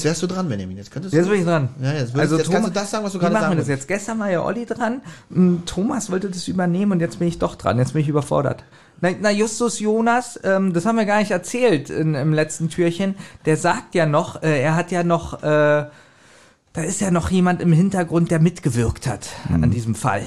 Jetzt wärst du dran, Benjamin. Jetzt könntest Jetzt du. bin ich dran. Ja, jetzt, also jetzt Thomas, kannst du das sagen, was du gerade machen sagen wir das jetzt? Gestern war ja Olli dran. Hm, Thomas wollte das übernehmen und jetzt bin ich doch dran. Jetzt bin ich überfordert. Na, na Justus Jonas, ähm, das haben wir gar nicht erzählt in, im letzten Türchen. Der sagt ja noch, äh, er hat ja noch, äh, da ist ja noch jemand im Hintergrund, der mitgewirkt hat Hm. an diesem Fall.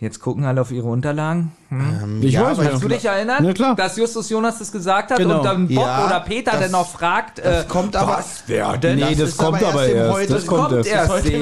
Jetzt gucken alle auf ihre Unterlagen. Hm. Ich ja, weiß. Kannst du dich erinnern, Ja, klar. dass Justus Jonas das gesagt hat Genau. und dann Bob Ja, oder Peter das- dann noch fragt, das äh, kommt aber- was wer denn? Nee, das, ist kommt aber erst. Heute- Das kommt kommt erst. erst. Heute Ich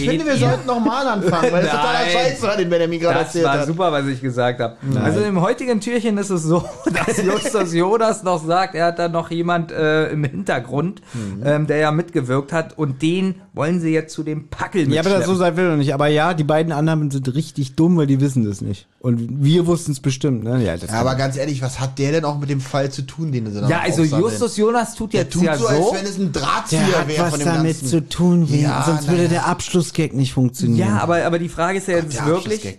seht finde, wir sollten nochmal anfangen, weil das totaler. Scheiß war, den Benjamin gerade Das erzählt war hat. super, was ich gesagt habe. Also im heutigen Türchen ist es so, dass Justus Jonas noch sagt, er hat da noch jemand äh, im Hintergrund, Mhm. ähm, der ja mitgewirkt hat und den wollen sie jetzt zu dem Packel Ja, aber das so sein will er nicht. Aber ja, die beiden anderen sind richtig dumm, weil die wissen das nicht. Und wir wussten es bestimmt, ne? Ja, das Ja, aber ganz ehrlich, was hat der denn auch mit dem Fall zu tun, den sie da Ja, also aufsammeln? Justus Jonas tut der jetzt tut ja so, so. als wenn es ein Drahtzieher wäre was von dem damit Ganzen. zu tun, wie, Ja, sonst würde der Abschlussgag nicht funktionieren. ja, aber, aber die Frage ist ja jetzt wirklich,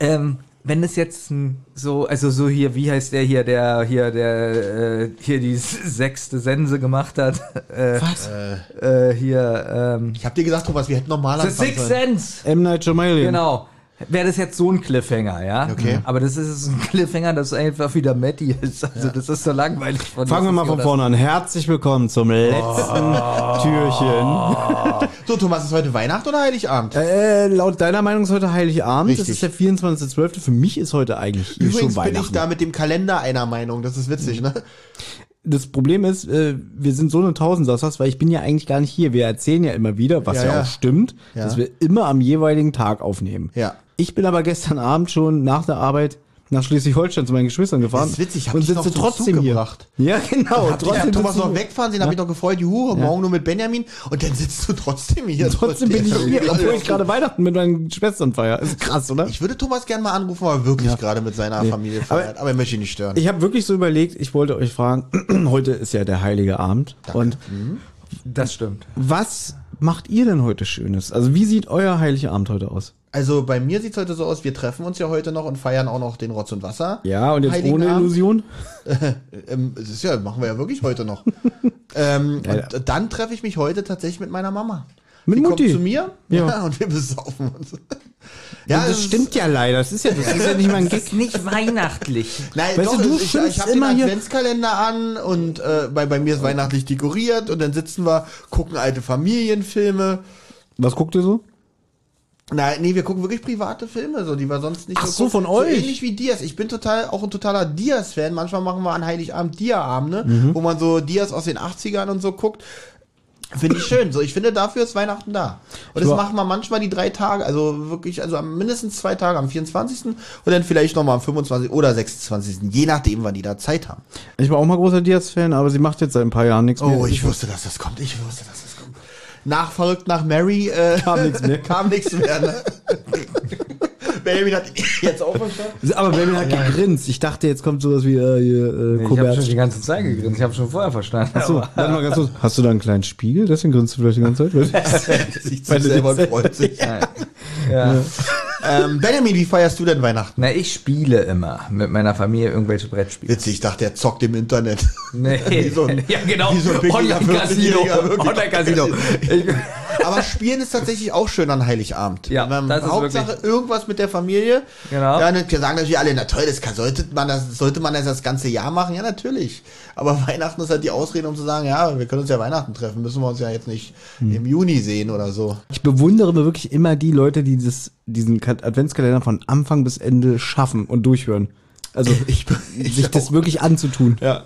ähm, wenn es jetzt ein, so, also so hier, wie heißt der hier, der hier, der äh, hier die sechste Sense gemacht hat, äh, Was? äh, hier, ähm, Ich hab dir gesagt, Thomas, wir hätten normal The Sixth. Sense. M. Night Shyamalan. Genau. Wäre das jetzt so ein Cliffhanger, ja? Okay. Aber das ist ein Cliffhanger, das einfach wieder Matty ist. Also das ist so langweilig. Von Fangen wir mal von vorne an. Herzlich willkommen zum letzten Türchen. So, Thomas, ist heute Weihnachten oder Heiligabend? Äh, laut deiner Meinung ist heute Heiligabend. Das Richtig. ist der 24.12. Für mich ist heute eigentlich eh Übrigens schon bin Weihnachten. ich da mit dem Kalender einer Meinung. Das ist witzig, ne? Das Problem ist, äh, wir sind so eine Tausendsassers, weil ich bin ja eigentlich gar nicht hier. Wir erzählen ja immer wieder, was Ja, ja, ja. auch stimmt, dass wir immer am jeweiligen Tag aufnehmen. Ja. Ich bin aber gestern Abend schon nach der Arbeit nach Schleswig-Holstein zu meinen Geschwistern gefahren. Das ist witzig, ich hab und dich sitze trotzdem Zug hier. gebracht. Ja, genau. Hab ich hab Thomas noch ich- wegfahren sehen, hab ich noch gefreut, juhu, morgen nur mit Benjamin und dann sitzt du trotzdem hier. Trotzdem bin ich hier, Ja, obwohl ja. ich gerade Weihnachten mit meinen Schwestern feiere. Ist krass, oder? Ich würde Thomas gerne mal anrufen, weil er wirklich gerade mit seiner Familie feiert. Aber, er möchte ihn nicht stören. Ich habe wirklich so überlegt, ich wollte euch fragen, heute ist ja der heilige Abend. Und Das stimmt. was macht ihr denn heute Schönes? Also wie sieht euer heiliger Abend heute aus? Also bei mir sieht's heute so aus, wir treffen uns ja heute noch und feiern auch noch den Rotz und Wasser. Ja, und jetzt Heiligen ohne Abend. Illusion? Ähm, das ist ja, machen wir ja wirklich heute noch. ähm, und dann treffe ich mich heute tatsächlich mit meiner Mama. Mit Die Mutti? kommt zu mir Ja. und wir besaufen uns. Ja, es das ist- stimmt ja leider. Das ist ja, das ist ja nicht mal ein Das ist nicht weihnachtlich. Nein, Weißt doch, du, du ich, ich, habe den Adventskalender an und äh, bei, bei mir ist weihnachtlich dekoriert und dann sitzen wir, gucken alte Familienfilme. Was guckt ihr so? Nein, nee, wir gucken wirklich private Filme, so die wir sonst nicht Ach so, gucken. von euch? So ähnlich wie Dias. Ich bin total auch ein totaler Dias-Fan. Manchmal machen wir an Heiligabend Dia-Abende, Mhm. wo man so Dias aus den 80ern und so guckt. Finde ich schön. So, ich finde, dafür ist Weihnachten da. Und das machen wir manchmal die drei Tage, also wirklich, also am mindestens zwei Tage, am 24. und dann vielleicht nochmal am 25. oder 26. Je nachdem, wann die da Zeit haben. Ich war auch mal großer Diaz-Fan, aber sie macht jetzt seit ein paar Jahren nichts mehr. Oh, ich wusste, dass das kommt. Ich wusste, dass das kommt. Nach verrückt nach Mary äh, Kam nichts mehr. kam nichts mehr. Ne? Benjamin hat jetzt auch verstanden. Aber Baby hat gegrinst. Ich dachte, jetzt kommt sowas wie äh, hier, äh, Ich habe schon die ganze Zeit gegrinst. Ich habe schon vorher verstanden. Achso, warte mal ganz kurz. Hast du da einen kleinen Spiegel? Deswegen grinst du vielleicht die ganze Zeit? Sich zu selber dich- freut sich. Ja. Ähm, Benjamin, wie feierst du denn Weihnachten? Na, ich spiele immer mit meiner Familie irgendwelche Brettspiele. Witzig, ich dachte, er zockt im Internet. Nee. Wie so ein- ja, genau. wie so ein pickliger Online-Casino. 14-Jähriger, wirklich. Online-Casino. Aber Spielen ist tatsächlich auch schön an Heiligabend. Ja, Man, das ist Hauptsache irgendwas mit der Familie. Genau. Ja, und wir sagen natürlich alle, na toll, das kann, sollte man das, sollte man das das ganze Jahr machen? Ja, natürlich. Aber Weihnachten ist halt die Ausrede, um zu sagen, ja, wir können uns ja Weihnachten treffen, müssen wir uns ja jetzt nicht Hm. im Juni sehen oder so. Ich bewundere mir wirklich immer die Leute, die das, diesen Ka- Adventskalender von Anfang bis Ende schaffen und durchhören. Also Ich, ich sich das wirklich anzutun. ja.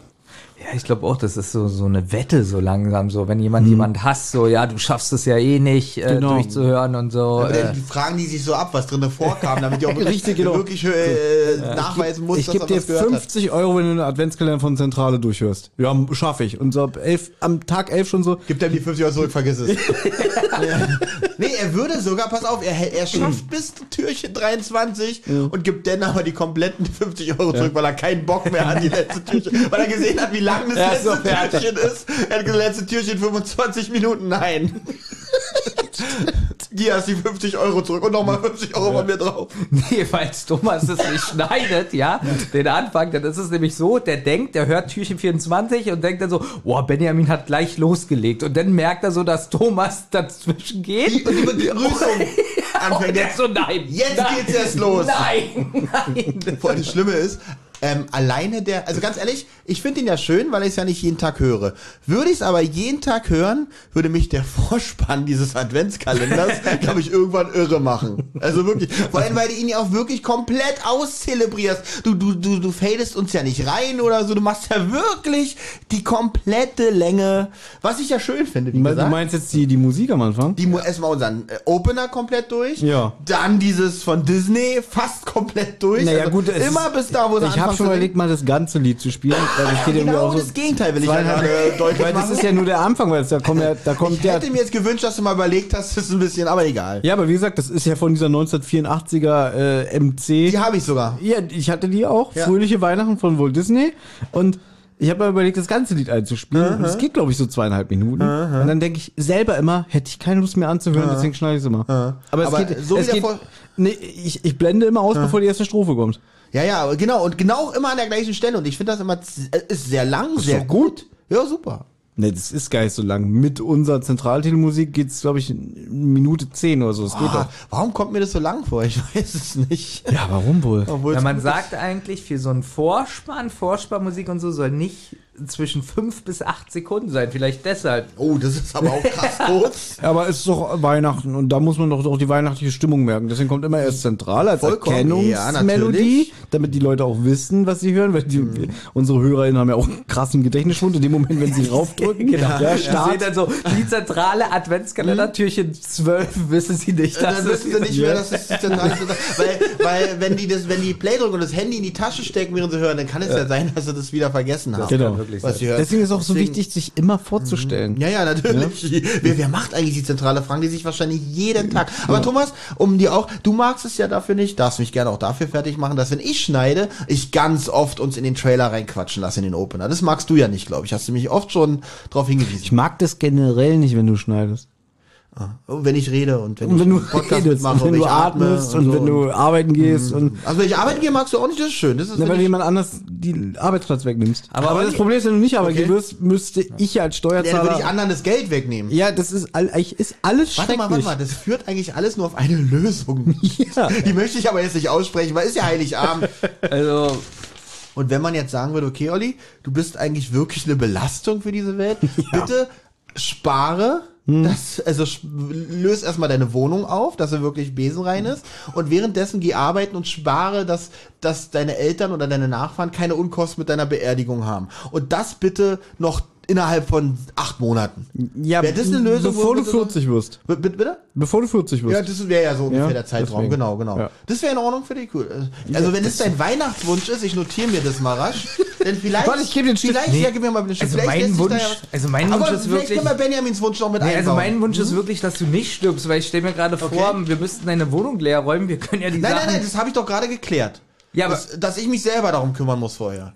Ja, ich glaube auch, das ist so, so eine Wette so langsam, so wenn jemand Hm. jemand hasst, so ja, du schaffst es ja eh nicht äh, Genau. durchzuhören und so. Aber Äh, fragen die sich so ab, was drin vorkam, damit die auch wirklich, Richtig, genau. wirklich äh, nachweisen muss, Ich dass gebe er dir was gehört hat. 50 Euro, wenn du einen Adventskalender von Zentrale durchhörst. Ja, schaffe ich. Und so ab elf, am Tag 11 schon so. Gib ihm die 50 Euro zurück, vergiss es. ja. Nee, er würde sogar, pass auf, er, er schafft bis Türchen 23 und gibt dann aber die kompletten 50 Euro zurück, weil er keinen Bock mehr hat, die letzte Türchen, weil er gesehen hat, wie lang das letzte so. Türchen ist. Er hat gesagt, letzte Türchen 25 Minuten, nein. hier hast du die 50 Euro zurück und nochmal 50 Euro von mir drauf. Nee, weil Thomas es nicht schneidet, ja, den Anfang, dann ist es nämlich so, der denkt, der hört Türchen 24 und denkt dann so, boah, Benjamin hat gleich losgelegt. Und dann merkt er so, dass Thomas dazwischen geht. Und die Begrüßung Und anfängt. der so, nein. Jetzt nein, geht's erst los. Nein, nein. Vor allem das Schlimme ist, ähm, alleine der, also ganz ehrlich, ich finde ihn ja schön, weil ich es ja nicht jeden Tag höre. Würde ich es aber jeden Tag hören, würde mich der Vorspann dieses Adventskalenders, glaube ich, irgendwann irre machen. Also wirklich, vor allem, weil du ihn ja auch wirklich komplett auszelebrierst. Du, du, du, du fadest uns ja nicht rein oder so, du machst ja wirklich die komplette Länge, was ich ja schön finde, wie Du gesagt. meinst jetzt die, die Musik am Anfang? Die erstmal unseren äh, Opener komplett durch. Ja. Dann dieses von Disney fast komplett durch. Naja, Also gut, es immer bis da, wo sie Ich habe schon überlegt, mal das ganze Lied zu spielen. Weil das geht irgendwie Genau auch so das Gegenteil will ich ja gerade deutlich Weil das ist ja nur der Anfang, weil es da kommt ja, da kommt ich der. hätte mir jetzt gewünscht, dass du mal überlegt hast, das ist ein bisschen, aber egal. Ja, aber wie gesagt, das ist ja von dieser 1984er äh, MC. Die habe ich sogar. Ja, ich hatte die auch. Ja. Fröhliche Weihnachten von Walt Disney. Und ich habe mir überlegt, das ganze Lied einzuspielen. Und es geht, glaube ich, so zweieinhalb Minuten. Und dann denke ich selber immer, hätte ich keine Lust mehr anzuhören, deswegen schneide ich es immer. Aber, Aber es geht, so es geht nee, ich, ich blende immer aus, bevor die erste Strophe kommt. Ja, ja, genau. Und genau immer an der gleichen Stelle. Und ich finde das immer, ist sehr lang, sehr doch gut. Ja, super. Ne, das ist gar nicht so lang. Mit unserer Zentraltelemusik geht's, glaube ich, in Minute zehn oder so. Das geht Ah, doch. warum kommt mir das so lang vor? Ich weiß es nicht. Ja, warum wohl? Obwohl Ja, es man sagt eigentlich, für so einen Vorspann, Vorspannmusik und so soll nicht zwischen fünf bis acht Sekunden sein. Vielleicht deshalb. Oh, das ist aber auch krass kurz. Aber es ist doch Weihnachten und da muss man doch auch die weihnachtliche Stimmung merken. Deswegen kommt immer erst zentral als Vollkommen, ja, Erkennungsmelodie, natürlich. damit die Leute auch wissen, was sie hören. Weil die, unsere HörerInnen haben ja auch einen krassen Gedächtnisschwund in dem Moment, wenn sie raufdrücken. Genau. Ja, sehe Start. dann so, die zentrale Adventskalender, Türchen 12, wissen sie nicht, Dann dass wissen sie nicht Ja. mehr, dass es die zentrale weil, weil wenn die das, wenn die Play drücken und das Handy in die Tasche stecken, während sie hören, dann kann es ja, sein, dass sie das wieder vergessen haben. Genau. Wirklich Was hören. Deswegen ist auch so Deswegen- wichtig, sich immer vorzustellen. Ja, ja, natürlich. Wer, wer macht eigentlich die Zentrale? Fragen die sich wahrscheinlich jeden Tag. Aber Thomas, um dir auch, du magst es ja dafür nicht, darfst mich gerne auch dafür fertig machen, dass wenn ich schneide, ich ganz oft uns in den Trailer reinquatschen lasse, in den Opener. Das magst du ja nicht, glaube ich. Hast du mich oft schon drauf hingewiesen. Ich mag das generell nicht, wenn du schneidest. Und wenn ich rede und wenn Und ich wenn du einen Podcast redest, mache und wenn ich du atme atmest und, so. wenn du arbeiten gehst und Also wenn ich arbeiten gehe, magst du auch nicht, das ist schön. Das ist Ja, wenn du ich, jemand anders die Arbeitsplatz wegnimmst. Aber Aber, das Problem ist, wenn du nicht arbeiten Okay. wirst, müsste ich als ja, dann würde ich Steuerzahler. anderen das Geld wegnehmen. Ja, das ist, eigentlich ist alles Warte mal, warte mal, das führt eigentlich alles nur auf eine Lösung. Ja. Die möchte ich aber jetzt nicht aussprechen, weil ist ja Heiligabend. Also, Und wenn man jetzt sagen würde, okay, Olli, du bist eigentlich wirklich eine Belastung für diese Welt, bitte spare. Das, also löse erstmal deine Wohnung auf, dass sie wirklich besenrein ist und währenddessen geh arbeiten und spare, dass, dass deine Eltern oder deine Nachfahren keine Unkosten mit deiner Beerdigung haben. Und das bitte noch innerhalb von acht Monaten. Ja, Wäre das eine Lösung, bevor du du so- 40 wirst. Bitte? bitte? Bevor du 40 wirst. Ja, das wäre ja so ungefähr Ja, der Zeitraum, deswegen. genau, genau. Ja. Das wäre in Ordnung für dich, cool. Also wenn es dein Weihnachtswunsch ist, ich notiere mir das mal rasch, denn vielleicht, Warte, ich gebe den Stift. vielleicht, Nee. ja, gib mir mal den Stift. Also Vielleicht mein Wunsch- ja also mein Aber Wunsch ist vielleicht wirklich- können wir Benjamins Wunsch noch mit nee, also einbauen. mein Wunsch ist wirklich, dass du nicht stirbst, weil ich stelle mir gerade vor, Okay. wir müssten deine Wohnung leer räumen, wir können ja die nein, Sachen... nein, nein, das habe ich doch gerade geklärt. Ja, aber- dass, dass ich mich selber darum kümmern muss vorher.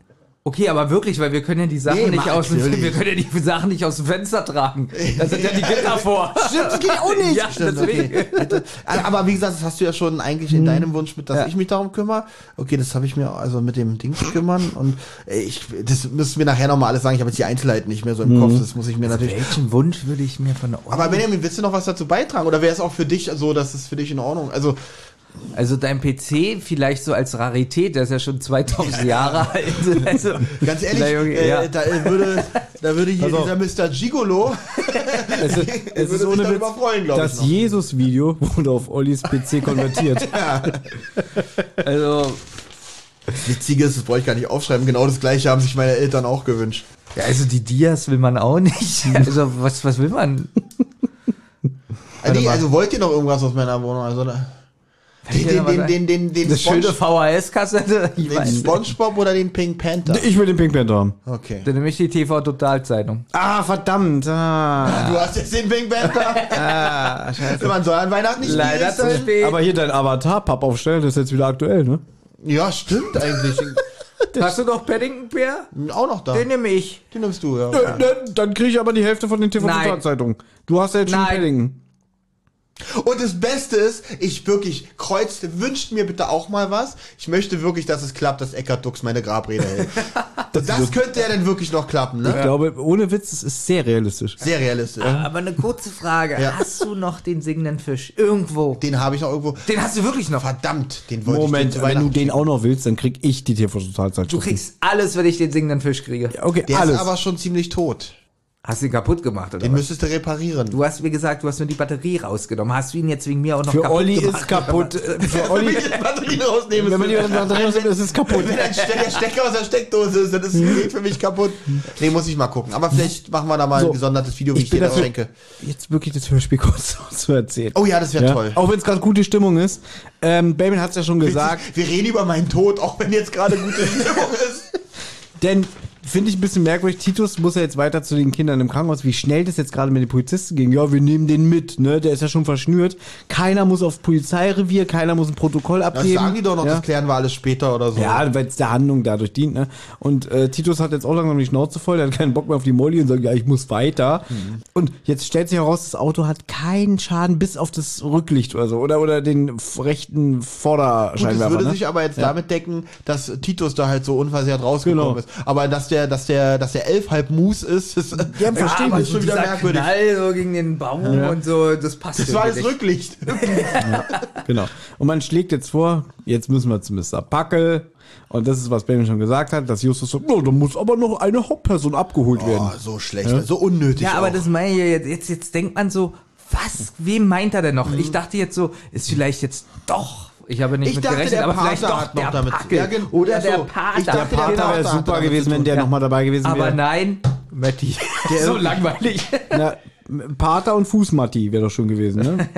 Okay, aber wirklich, weil wir können ja die Sachen Nee, nicht aus dem, wir können ja die Sachen nicht aus dem Fenster tragen. Da sind ja die Gitter vor. Stimmt, das geht auch nicht. Ja, Stimmt, deswegen. okay. Bitte. Aber wie gesagt, das hast du ja schon eigentlich in deinem Wunsch mit, dass Ja. ich mich darum kümmere. Okay, das habe ich mir also mit dem Ding zu kümmern und ich, das müssen wir nachher nochmal alles sagen. Ich habe jetzt die Einzelheiten nicht mehr so im Kopf. Das muss ich mir natürlich. Welchen Wunsch würde ich mir von der Aber Benjamin, willst du noch was dazu beitragen? Oder wäre es auch für dich so, dass es für dich in Ordnung? Also, Also dein PC vielleicht so als Rarität, der ist ja schon 2000 Jahre alt. Also, ganz ehrlich, äh, ja. da äh, würde, da würde hier auf. dieser Mr. Gigolo, Es ist, es würde ist ohne darüber Witz, freuen, das. Jesus-Video wurde auf Ollis PC konvertiert. also Witziges, das brauche ich gar nicht aufschreiben. Genau das gleiche haben sich meine Eltern auch gewünscht. Ja, also die Dias will man auch nicht. Also was, was will man? Ah, nee, also wollt ihr noch irgendwas aus meiner Wohnung? Also, da, den, den, den, den, den, den, schöne VHS-Kassette? Den. Spongebob oder den Pink Panther? Ich will den Pink Panther haben. Okay. Dann nehme ich die TV-Totalzeitung. Ah, verdammt. Ah. Du hast jetzt den Pink Panther? ah scheiße. Man soll an Weihnachten nicht Leider sein. zu spät. Aber hier dein Avatar, Pappaufsteller, das ist jetzt wieder aktuell, ne? Ja, stimmt eigentlich. Hast du noch Paddington Bär? Auch noch da. Den nehme ich. Den nimmst du, ja. Dann, dann kriege ich aber die Hälfte von den Nein. TV-Zeitungen. Du hast ja jetzt schon Nein. Paddington. Und das Beste ist, ich wirklich kreuzte, wünscht mir bitte auch mal was. Ich möchte wirklich, dass es klappt, dass Eckhard Dux meine Grabrede hält. das könnte ja dann wirklich noch klappen, Ich ne? glaube, ohne Witz, es ist sehr realistisch. Sehr realistisch. Aber eine kurze Frage. Ja. Hast du noch den singenden Fisch? Irgendwo. Den habe ich noch irgendwo. Den hast du wirklich noch. Verdammt, den wollte Moment, ich dir zu wenn du den auch noch willst, dann krieg ich die TV-Totalzeit. Du kriegst alles, wenn ich den singenden Fisch kriege. Okay, Der alles. ist aber schon ziemlich tot. Hast du ihn kaputt gemacht, oder Den was? müsstest du reparieren. Du hast mir gesagt, du hast nur die Batterie rausgenommen. Hast du ihn jetzt wegen mir auch noch Für kaputt Olli gemacht? ist kaputt. Für Olli, Wenn ich die Batterien rausnehme, wenn man die Batterie rausnimmt, ist es kaputt. wenn der Stecker aus der Steckdose ist, dann ist das Gerät für mich kaputt. Nee, muss ich mal gucken. Aber vielleicht machen wir da mal So, ein gesondertes Video, wie ich, ich dir das schenke. jetzt wirklich das Hörspiel kurz zu erzählen. Oh ja, das wäre Ja? toll. Auch wenn es gerade gute Stimmung ist. Ähm, Baby hat es ja schon gesagt. Wir reden über meinen Tod, auch wenn jetzt gerade gute Stimmung ist. Denn finde ich ein bisschen merkwürdig. Titus muss ja jetzt weiter zu den Kindern im Krankenhaus. Wie schnell das jetzt gerade mit den Polizisten ging. Ja, wir nehmen den mit, ne? Der ist ja schon verschnürt. Keiner muss aufs Polizeirevier, keiner muss ein Protokoll Das abgeben. sagen die doch noch, ja? das klären wir alles später oder so. Ja, weil es der Handlung dadurch dient, ne? Und äh, Titus hat jetzt auch langsam die Schnauze voll, der hat keinen Bock mehr auf die Molly und sagt, ja, ich muss weiter. Mhm. Und jetzt stellt sich heraus, das Auto hat keinen Schaden bis auf das Rücklicht oder so. Oder, oder den rechten Gut, das Vorderscheinwerfer. würde ne? sich aber jetzt damit decken, dass Titus da halt so unversehrt rausgekommen Genau. ist. Aber dass der, dass der, dass der elf halb Mus ist, das, Ja, verstehe ich. ist schon wieder merkwürdig. Knall so gegen den Baum und so, das passt Das war das Rücklicht. nicht. Genau. Und man schlägt jetzt vor, jetzt müssen wir zu Mr. Packel. Und das ist, was Benjamin schon gesagt hat, dass Justus so, no, da muss aber noch eine Hauptperson abgeholt werden. Oh, so schlecht, so unnötig. Ja, aber auch. das meine ich ja jetzt, jetzt, jetzt denkt man so, was, wem meint er denn noch? Ich dachte jetzt so, ist vielleicht jetzt doch, ich habe nicht Ich mit dachte, gerechnet, der aber Pater vielleicht doch hat noch der damit- Packel Ja, gen- oder ja, der so. Pater. Ich dachte, der Pater wäre super gewesen, wenn der Ja. noch mal dabei gewesen aber wäre. nein, Matti, so langweilig. Na, Pater und Fußmatti wäre doch schon gewesen, ne?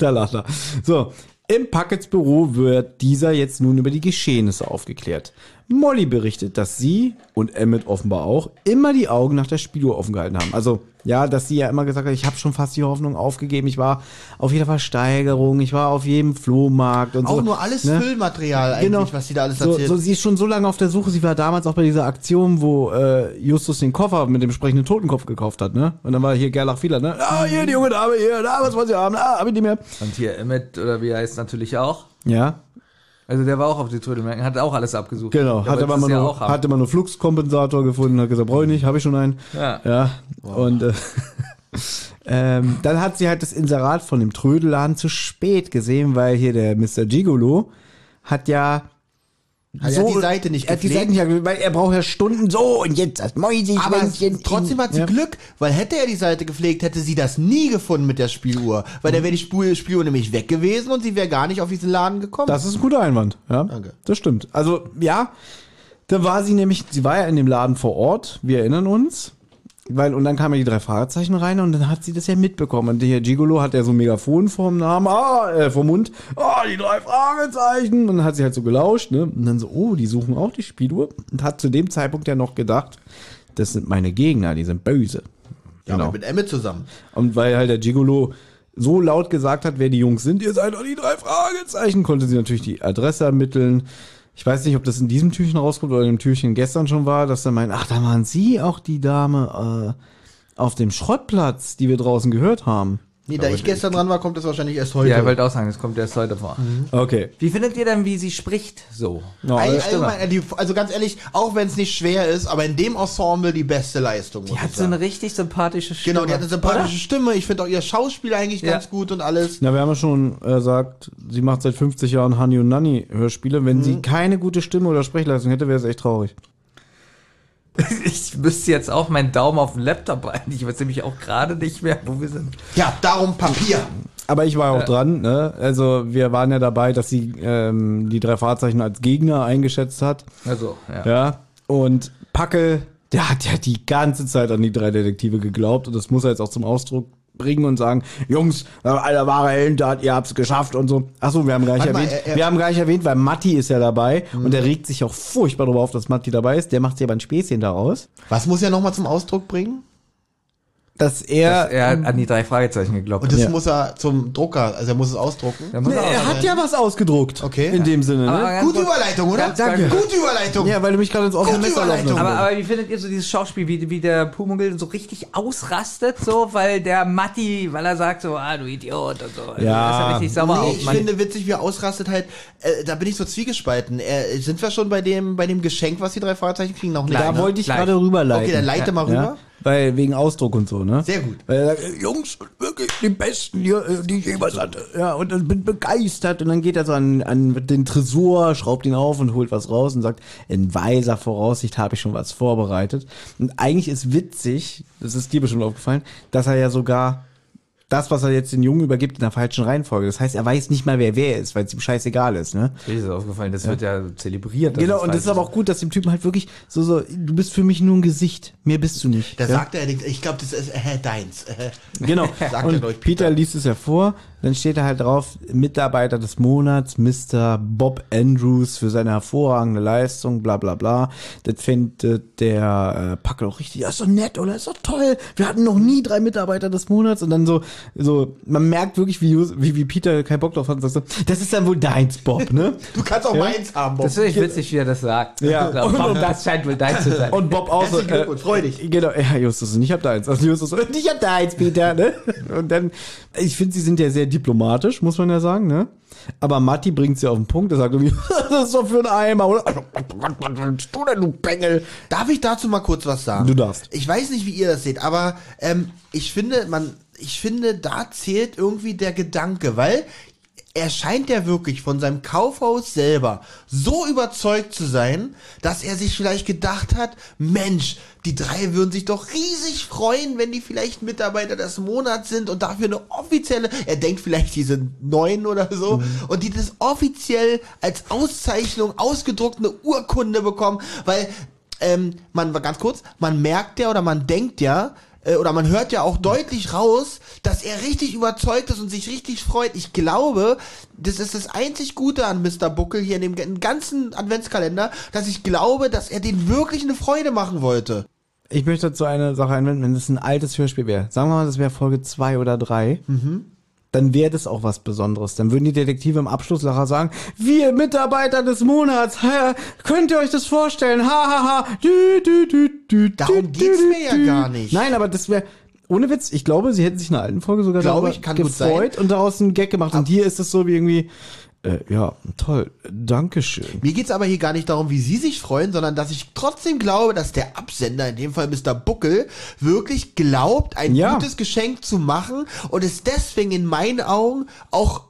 da lacht er. So, im Packets Büro wird dieser jetzt nun über die Geschehnisse aufgeklärt. Molly berichtet, dass sie und Emmett offenbar auch immer die Augen nach der Spieluhr offen gehalten haben. Also, ja, dass sie ja immer gesagt hat, ich habe schon fast die Hoffnung aufgegeben. Ich war auf jeder Versteigerung, ich war auf jedem Flohmarkt und so. Auch nur alles ne? Füllmaterial eigentlich, Genau. was sie da alles so, erzählt. so, sie ist schon so lange auf der Suche. Sie war damals auch bei dieser Aktion, wo äh, Justus den Koffer mit dem sprechenden Totenkopf gekauft hat, ne? Und dann war hier Gerlach Fieler, ne? Ah, hier die junge Dame, hier, da, was wollen Sie haben? Ah, hab ich nicht mehr. Und hier Emmett, oder wie er heißt, natürlich auch. Ja, Also der war auch auf die Trödelmärkten, hat auch alles abgesucht. genau. Hat aber ja nur, auch haben. hat immer nur Fluxkompensator gefunden, hat gesagt, brauche ich nicht, habe ich schon einen. Ja. Ja. Und äh, ähm, dann hat sie halt das Inserat von dem Trödelladen zu spät gesehen, weil hier der Mr. Gigolo hat ja Hat ja die Seite nicht er hat die gepflegt. Seite nicht, gepflegt, weil er braucht ja Stunden so und jetzt das Mäuschen. Aber trotzdem hat sie ja. Glück, weil hätte er die Seite gepflegt, hätte sie das nie gefunden mit der Spieluhr. Weil dann wäre die Spul- Spieluhr nämlich weg gewesen und sie wäre gar nicht auf diesen Laden gekommen. Das ist ein guter Einwand, ja. Danke. Das stimmt. Also, ja, da war sie nämlich, sie war ja in dem Laden vor Ort, wir erinnern uns. Weil, und dann kamen ja die drei Fragezeichen rein und dann hat sie das ja mitbekommen. Und der Gigolo hat ja so ein Megafon vorm Namen, ah, äh, vom Mund, ah, die drei Fragezeichen. Und dann hat sie halt so gelauscht, ne? Und dann so, oh, die suchen auch die Spieluhr. Und hat zu dem Zeitpunkt ja noch gedacht, das sind meine Gegner, die sind böse. ja, genau. mit Emmett zusammen. Und weil halt der Gigolo so laut gesagt hat, wer die Jungs sind, ihr seid doch die drei Fragezeichen, konnte sie natürlich die Adresse ermitteln. Ich weiß nicht, ob das in diesem Türchen rauskommt oder in dem Türchen gestern schon war, dass er meint, ach, da waren sie auch die Dame äh, auf dem Schrottplatz, die wir draußen gehört haben. Nee, da ich gestern dran war, kommt das wahrscheinlich erst heute. Ja, ich wollte auch sagen, das kommt erst heute vor. Okay. Wie findet ihr denn, wie sie spricht? So. Ja, All- allgemein, also ganz ehrlich, auch wenn es nicht schwer ist, aber in dem Ensemble die beste Leistung. Die hat so sagen. eine richtig sympathische Stimme. Genau, die hat eine sympathische Stimme. Ich finde auch ihr Schauspiel eigentlich Ja. ganz gut und alles. Na, wir haben ja schon äh, gesagt, sie macht seit 50 Jahren Hani und Nanny Hörspiele. Wenn sie keine gute Stimme oder Sprechleistung hätte, wäre es echt traurig. Ich müsste jetzt auch meinen Daumen auf den Laptop halten. Ich weiß nämlich auch gerade nicht mehr, wo wir sind. Ja, darum Papier. Aber ich war auch dran, ne? Also wir waren ja dabei, dass sie ähm, die drei Fahrzeichen als Gegner eingeschätzt hat. Also, ja. Ja. Und Packel, der hat ja die ganze Zeit an die drei Detektive geglaubt und das muss er jetzt auch zum Ausdruck bringen und sagen, Jungs, äh, alter wahre Heldentat, ihr habt's geschafft und so. Achso, wir haben gar nicht Warte mal, erwähnt, er- er- wir haben gar nicht erwähnt, weil Matti ist ja dabei und der regt sich auch furchtbar darüber auf, dass Matti dabei ist. Der macht sich aber ein Späßchen daraus. Was muss er nochmal zum Ausdruck bringen? Dass er, Dass er an die drei Fragezeichen geglaubt Und hat. das Ja. muss er zum Drucker, also er muss es ausdrucken. Muss Nee, er er hat ja was ausgedruckt. Okay. In dem Sinne, ne? Gute Überleitung, oder? Ganz danke. Gute Überleitung. Ja, weil du mich gerade ins offene Messer laufen. Aber, aber wie findet ihr so dieses Schauspiel, wie, wie der Pumuckl so richtig ausrastet, so, weil der Matti, weil er sagt so, ah, du Idiot und so. Also Ja. ist er richtig sauer Nee, auf ich finde witzig, wie er ausrastet halt, äh, da bin ich so zwiegespalten. Äh, sind wir schon bei dem, bei dem Geschenk, was die drei Fragezeichen kriegen? Noch nicht. da ne? wollte ich gerade rüberleiten. Okay, dann leite mal rüber. Weil wegen Ausdruck und so, ne? Sehr gut. Weil er sagt, Jungs, wirklich die besten, hier, äh, die ich jemals hatte. Ja, und dann bin begeistert. Und dann geht er so an, an den Tresor, schraubt ihn auf und holt was raus und sagt, in weiser Voraussicht habe ich schon was vorbereitet. Und eigentlich ist witzig, das ist dir bestimmt aufgefallen, dass er ja sogar das, was er jetzt den Jungen übergibt, in der falschen Reihenfolge. Das heißt, er weiß nicht mal, wer wer ist, weil es ihm scheißegal ist, ne? Mir ist das aufgefallen, das wird ja zelebriert. Genau, und das ist aber auch gut, dass dem Typen halt wirklich so, so, du bist für mich nur ein Gesicht, mehr bist du nicht. Da ja? sagt er, ich glaube, das ist äh, deins. Äh, Genau. Sagt er, und glaub ich, Peter. liest es ja vor, dann steht da halt drauf, Mitarbeiter des Monats, Mr. Bob Andrews für seine hervorragende Leistung, bla bla bla. Das findet der äh, Packel auch richtig, das ist doch nett, oder? Ist doch toll. Wir hatten noch nie drei Mitarbeiter des Monats und dann so, so, man merkt wirklich, wie, wie, wie Peter keinen Bock drauf hat und sagt so, das ist dann wohl deins, Bob, ne? du kannst auch meins haben, Bob. Das finde ich witzig, wie er das sagt. Ja. Glaub, das scheint wohl dein zu sein. Und Bob auch so. Herzlichen Glückwunsch, freu dich. Genau, ja, Justus, und ich hab deins. Also Justus, und ich hab deins, Peter, ne? Und dann, ich finde, sie sind ja sehr diplomatisch, muss man ja sagen, ne? Aber Matti bringt sie auf den Punkt, er sagt irgendwie, das ist doch für einen Eimer, oder? Was willst du denn, du Bengel? Darf ich dazu mal kurz was sagen? Du darfst. Ich weiß nicht, wie ihr das seht, aber ähm, ich finde, man, ich finde, da zählt irgendwie der Gedanke, weil er scheint ja wirklich von seinem Kaufhaus selber so überzeugt zu sein, dass er sich vielleicht gedacht hat, Mensch, die drei würden sich doch riesig freuen, wenn die vielleicht Mitarbeiter des Monats sind und dafür eine offizielle, er denkt vielleicht, die sind neun oder so, und die das offiziell als Auszeichnung ausgedruckte Urkunde bekommen, weil ähm, man ganz kurz, man merkt ja oder man denkt ja, äh, oder man hört ja auch deutlich raus, dass er richtig überzeugt ist und sich richtig freut. Ich glaube, das ist das einzig Gute an Mr. Buckel hier in dem ganzen Adventskalender, dass ich glaube, dass er den wirklich eine Freude machen wollte. Ich möchte dazu eine Sache einwenden, wenn das ein altes Hörspiel wäre. Sagen wir mal, das wäre Folge zwei oder drei. Dann wäre das auch was Besonderes. Dann würden die Detektive im Abschlusslacher sagen, wir Mitarbeiter des Monats, könnt ihr euch das vorstellen? Ha, ha, ha. Dü, dü, dü, dü, Darum dü, geht's dü, mir ja gar nicht. Nein, aber das wäre, ohne Witz, ich glaube, sie hätten sich in einer alten Folge sogar Glaube ich, kann gefreut und daraus einen Gag gemacht. Und hier ist es so wie irgendwie, äh, ja, toll, Dankeschön. Mir geht's aber hier gar nicht darum, wie Sie sich freuen, sondern dass ich trotzdem glaube, dass der Absender, in dem Fall Mr. Buckel, wirklich glaubt, ein Ja. gutes Geschenk zu machen und es deswegen in meinen Augen auch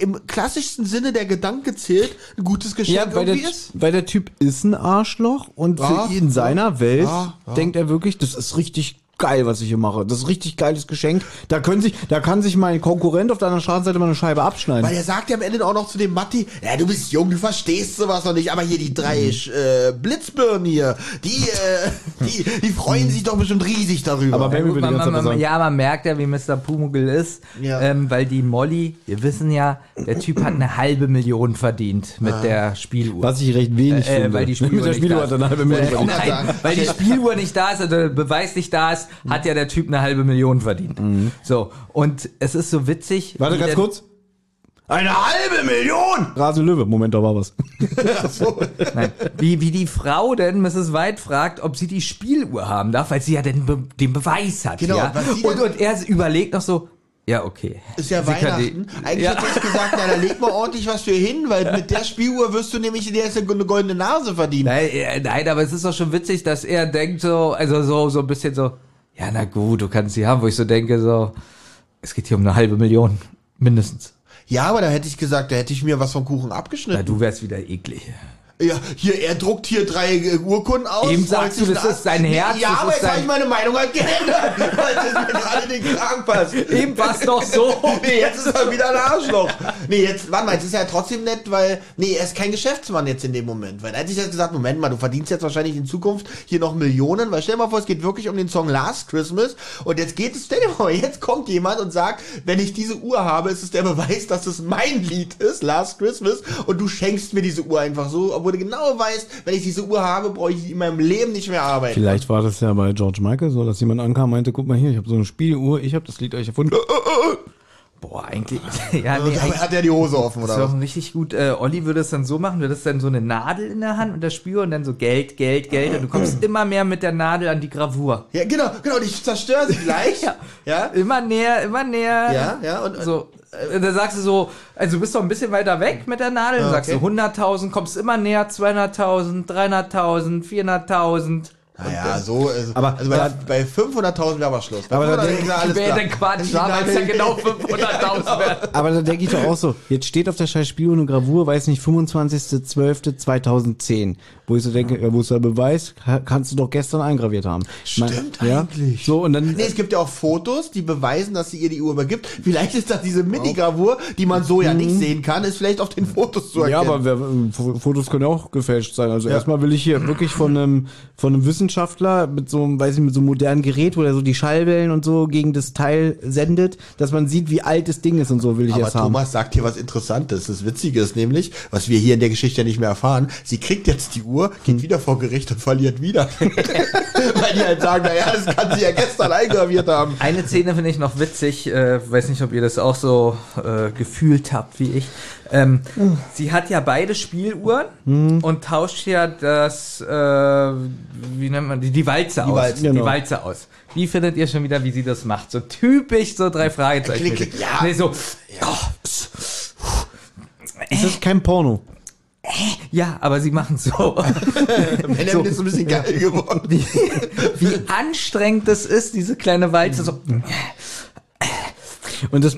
im klassischsten Sinne der Gedanke zählt, ein gutes Geschenk Ja, weil der, irgendwie ist. weil der Typ ist ein Arschloch und Ja, in seiner Welt ja. denkt er wirklich, das ist richtig geil, was ich hier mache. Das ist richtig geiles Geschenk. Da können sich, da kann sich mein Konkurrent auf der anderen Straßenseite mal eine Scheibe abschneiden. Weil er sagt ja am Ende auch noch zu dem Matti, ja, du bist jung, du verstehst sowas noch nicht, aber hier die drei äh, Blitzbirnen hier, die, äh, die, die freuen sich doch bestimmt riesig darüber. Aber wenn wir über die man, man, man, sagen. ja, man merkt ja, wie Mr. Pumuckl ist, Ja. ähm, weil die Molly, wir wissen ja, der Typ hat eine halbe Million verdient mit der Spieluhr. Was ich recht wenig Äh, finde. weil die Spieluhr Mit der nicht Spieluhr da hat eine halbe Million Äh, verdient. Nein, weil die Spieluhr nicht da ist, also der Beweis nicht da ist, hat ja der Typ eine halbe Million verdient. So, und es ist so witzig. Warte ganz kurz. Eine halbe Million! Rasende Löwe. Moment, da war was. Nein, wie, wie die Frau denn Mrs. White fragt, ob sie die Spieluhr haben darf, weil sie ja den, Be den Beweis hat. Genau, ja? und, und er überlegt noch so, ja, okay. ist ja Sie Weihnachten. die- Eigentlich ja. hätte ich gesagt, na, da leg mal ordentlich was für hin, weil mit der Spieluhr wirst du nämlich in der erste eine goldene Nase verdienen. Nein, äh, nein, aber es ist doch schon witzig, dass er denkt so, also so, so ein bisschen so, ja, na gut, du kannst sie haben, wo ich so denke, so, es geht hier um eine halbe Million, mindestens. Ja, aber da hätte ich gesagt, da hätte ich mir was vom Kuchen Na, abgeschnitten. du wärst wieder eklig. Ja, hier, er druckt hier drei äh, Urkunden aus. Eben sagst du, das da- ist sein Herz, Ja, aber jetzt habe ich meine Meinung halt geändert, weil das mir gerade den Kragen passt. Eben war's doch so. Nee, jetzt ist er wieder ein Arschloch. Nee, jetzt, warte mal, jetzt ist er ja trotzdem nett, weil, nee, er ist kein Geschäftsmann jetzt in dem Moment. Weil er hat sich jetzt gesagt, Moment mal, du verdienst jetzt wahrscheinlich in Zukunft hier noch Millionen, weil stell dir mal vor, es geht wirklich um den Song Last Christmas und jetzt geht es, stell dir mal, jetzt kommt jemand und sagt, wenn ich diese Uhr habe, ist es der Beweis, dass es mein Lied ist, Last Christmas, und du schenkst mir diese Uhr einfach so, obwohl wo du genau weißt, wenn ich diese Uhr habe, brauche ich in meinem Leben nicht mehr arbeiten. Vielleicht war das ja bei George Michael so, dass jemand ankam und meinte, guck mal hier, ich habe so eine Spieluhr, ich habe das Lied euch erfunden. Boah, eigentlich. Ja, Und nee, eigentlich hat er die Hose offen, ist oder doch was? richtig gut. Äh, Olli würde es dann so machen, würde es dann so eine Nadel in der Hand und das Spür und dann so Geld, Geld, Geld und du kommst immer mehr mit der Nadel an die Gravur. Ja, genau, genau, ich zerstöre sie gleich. Ja. ja. Immer näher, immer näher. Ja, ja, und, So, äh, da sagst du so, also du bist doch ein bisschen weiter weg mit der Nadel, dann sagst du okay. 100.000, kommst immer näher, 200.000, 300.000, 400.000. Naja, so, also, Aber also bei, bei 500.000 wäre aber Schluss. Bei Aber da 500.000 denke ist alles Wäre klar. denn Quatsch, Die da weil es ja genau 500.000 wäre. Aber da denke ich doch auch so, jetzt steht auf der scheiß Spieluhr eine Gravur, weiß nicht, 25.12.2010. Wo ich so denke, ja, wo ist der Beweis? Ka- Kannst du doch gestern eingraviert haben. Stimmt ja? eigentlich. So, und dann, Nee, es gibt ja auch Fotos, die beweisen, dass sie ihr die Uhr übergibt. Vielleicht ist das diese Mini-Gravur, die man so ja nicht sehen kann, ist vielleicht auf den Fotos zu Mhm. ja, erkennen. aber wer, F- Fotos können ja auch gefälscht sein. Also erstmal will ich hier wirklich von einem, von einem Wissenschaftler mit so einem, weiß ich, mit so einem modernen Gerät, wo er so die Schallwellen und so gegen das Teil sendet, dass man sieht, wie alt das Ding ist und so will ich Aber erst haben. Thomas sagt hier was Interessantes. Das Witzige ist nämlich, was wir hier in der Geschichte ja nicht mehr erfahren, sie kriegt jetzt die Uhr, geht Hm. wieder vor Gericht und verliert wieder. Weil die halt sagen, naja, das kann sie ja gestern eingraviert haben. Eine Szene finde ich noch witzig, äh, weiß nicht, ob ihr das auch so äh, gefühlt habt wie ich. Ähm, Sie hat ja beide Spieluhren und tauscht ja das, äh, wie nennt man die, die Walze aus. Walze, Die genau. Walze aus. Wie findet ihr schon wieder, wie sie das macht? So typisch, so drei Fragezeichen. Klick, klick, ja. Nee, so, Das ist kein Porno. ja, aber sie machen so. Ist so ein bisschen geil geworden. wie, wie anstrengend das ist, diese kleine Walze. So, Und das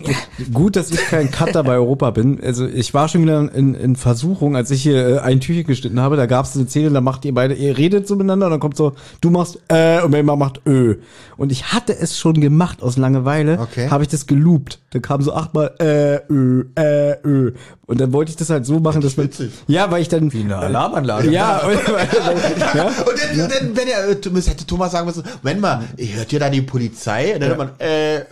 gut, dass ich kein Cutter bei Europa bin. Also ich war schon wieder in, in Versuchung, als ich hier äh, ein Türchen geschnitten habe. Da gab es eine Szene, da macht ihr beide, ihr redet so miteinander und dann kommt so, du machst äh und Melma macht ö. Und ich hatte es schon gemacht aus Langeweile. Okay. Habe ich das geloopt. Da kam so achtmal äh ö äh ö. Und dann wollte ich das halt so machen, dass man witzig. ja, weil ich dann eine Alarmanlage. ja, und, ja, Und dann, dann wenn er, äh, Thomas- hätte Thomas sagen müssen, Moment mal, hört ihr da die Polizei? Und dann hört man, äh, äh.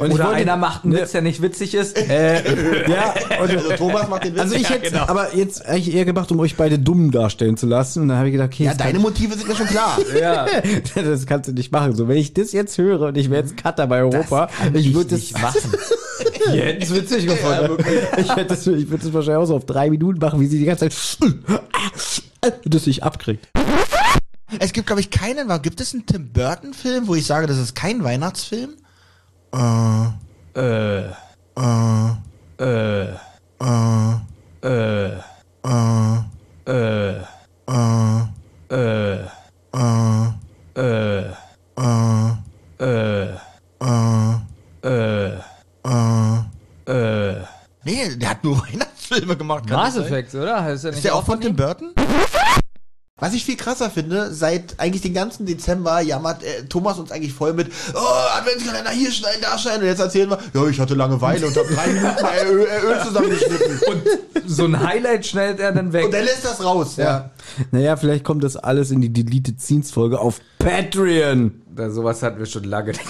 und Oder wollte- einer macht einen Witz, der nicht witzig ist. Äh, ja, und, Also Thomas macht den Witz. also ich Ja, hätte genau. aber jetzt eigentlich eher gemacht, um euch beide dumm darstellen zu lassen. Und dann habe ich gedacht, okay, Ja, deine Motive sind mir schon klar. ja. das kannst du nicht machen. So, wenn ich das jetzt höre und ich wäre jetzt Cutter bei Europa, ich würde das machen. Wir hätten es witzig gefunden. ich hätte ich würde das wahrscheinlich auch so auf drei Minuten machen, wie sie die ganze Zeit das sich abkriegt. Es gibt, glaube ich, keinen, war- gibt es einen Tim Burton-Film, wo ich sage, das ist kein Weihnachtsfilm? Äh, Äh, äh, äh, äh, äh, äh, äh, äh, äh, äh, äh, äh, äh, äh, äh. Nee, der hat nur Weihnachtsfilme gemacht. kann Mass das sein? Effect, oder? Ist, Ist der auch von Tim Burton? Was ich viel krasser finde, seit eigentlich den ganzen Dezember jammert äh, Thomas uns eigentlich voll mit, oh, Adventskalender hier schneiden, da schneiden. Und jetzt erzählen wir, ja, ich hatte Langeweile und habe drei Minuten äh, Öl, äh, Öl zusammengeschnitten. Und, So ein Highlight schneidet er dann weg. und dann lässt das raus. Ja. Naja, vielleicht kommt das alles in die Deleted Scenes Folge auf Patreon. Da, sowas hatten wir schon lange nicht.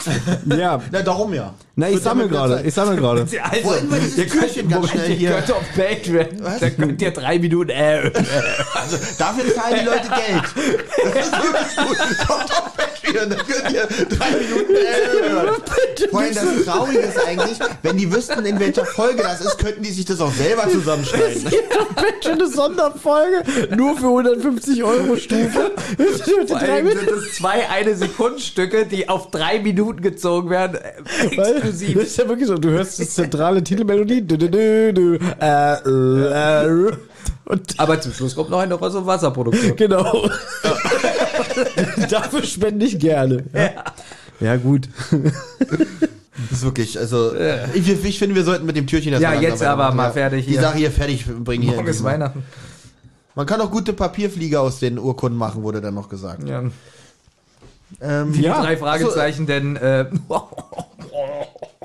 Ja. Na, darum ja. Na, ich sammle gerade. Ich sammle gerade. Also, Wollen wir dieses ihr könnt, Türchen ganz Moment, schnell ihr hier- könnt auf Patreon, da könnt ihr drei Minuten äh, äh, Also, dafür zahlen die Leute Geld. Das ist wirklich gut. Kommt auf Patreon, dann könnt ihr drei Minuten äh, hören. Vor allem das Traurige ist eigentlich, wenn die wüssten, in welcher Folge das ist, könnten die sich das auch selber zusammenschneiden. Patreon eine Sonderfolge. Nur für 150 Euro Stufe. Vor allem sind es zwei eine Sekundenstücke, die auf drei Minuten gezogen werden. äh, Weil, Exklusiv. Das ist ja wirklich so. Du hörst die zentrale Titelmelodie. Du, du, du, du, äh, äh, äh, und Aber zum Schluss kommt noch eine Wasserproduktion. genau. Dafür spende ich gerne. Ja, ja gut. Das ist wirklich, also, ich, ich finde, wir sollten mit dem Türchen das Ja, jetzt aber weitermachen. mal Ja. fertig Die hier. Sache hier fertig bringen hier. Morgen ist Weihnachten. Man kann auch gute Papierflieger aus den Urkunden machen, wurde dann noch gesagt. Ja. Ähm, Die Ja. drei Fragezeichen, denn äh,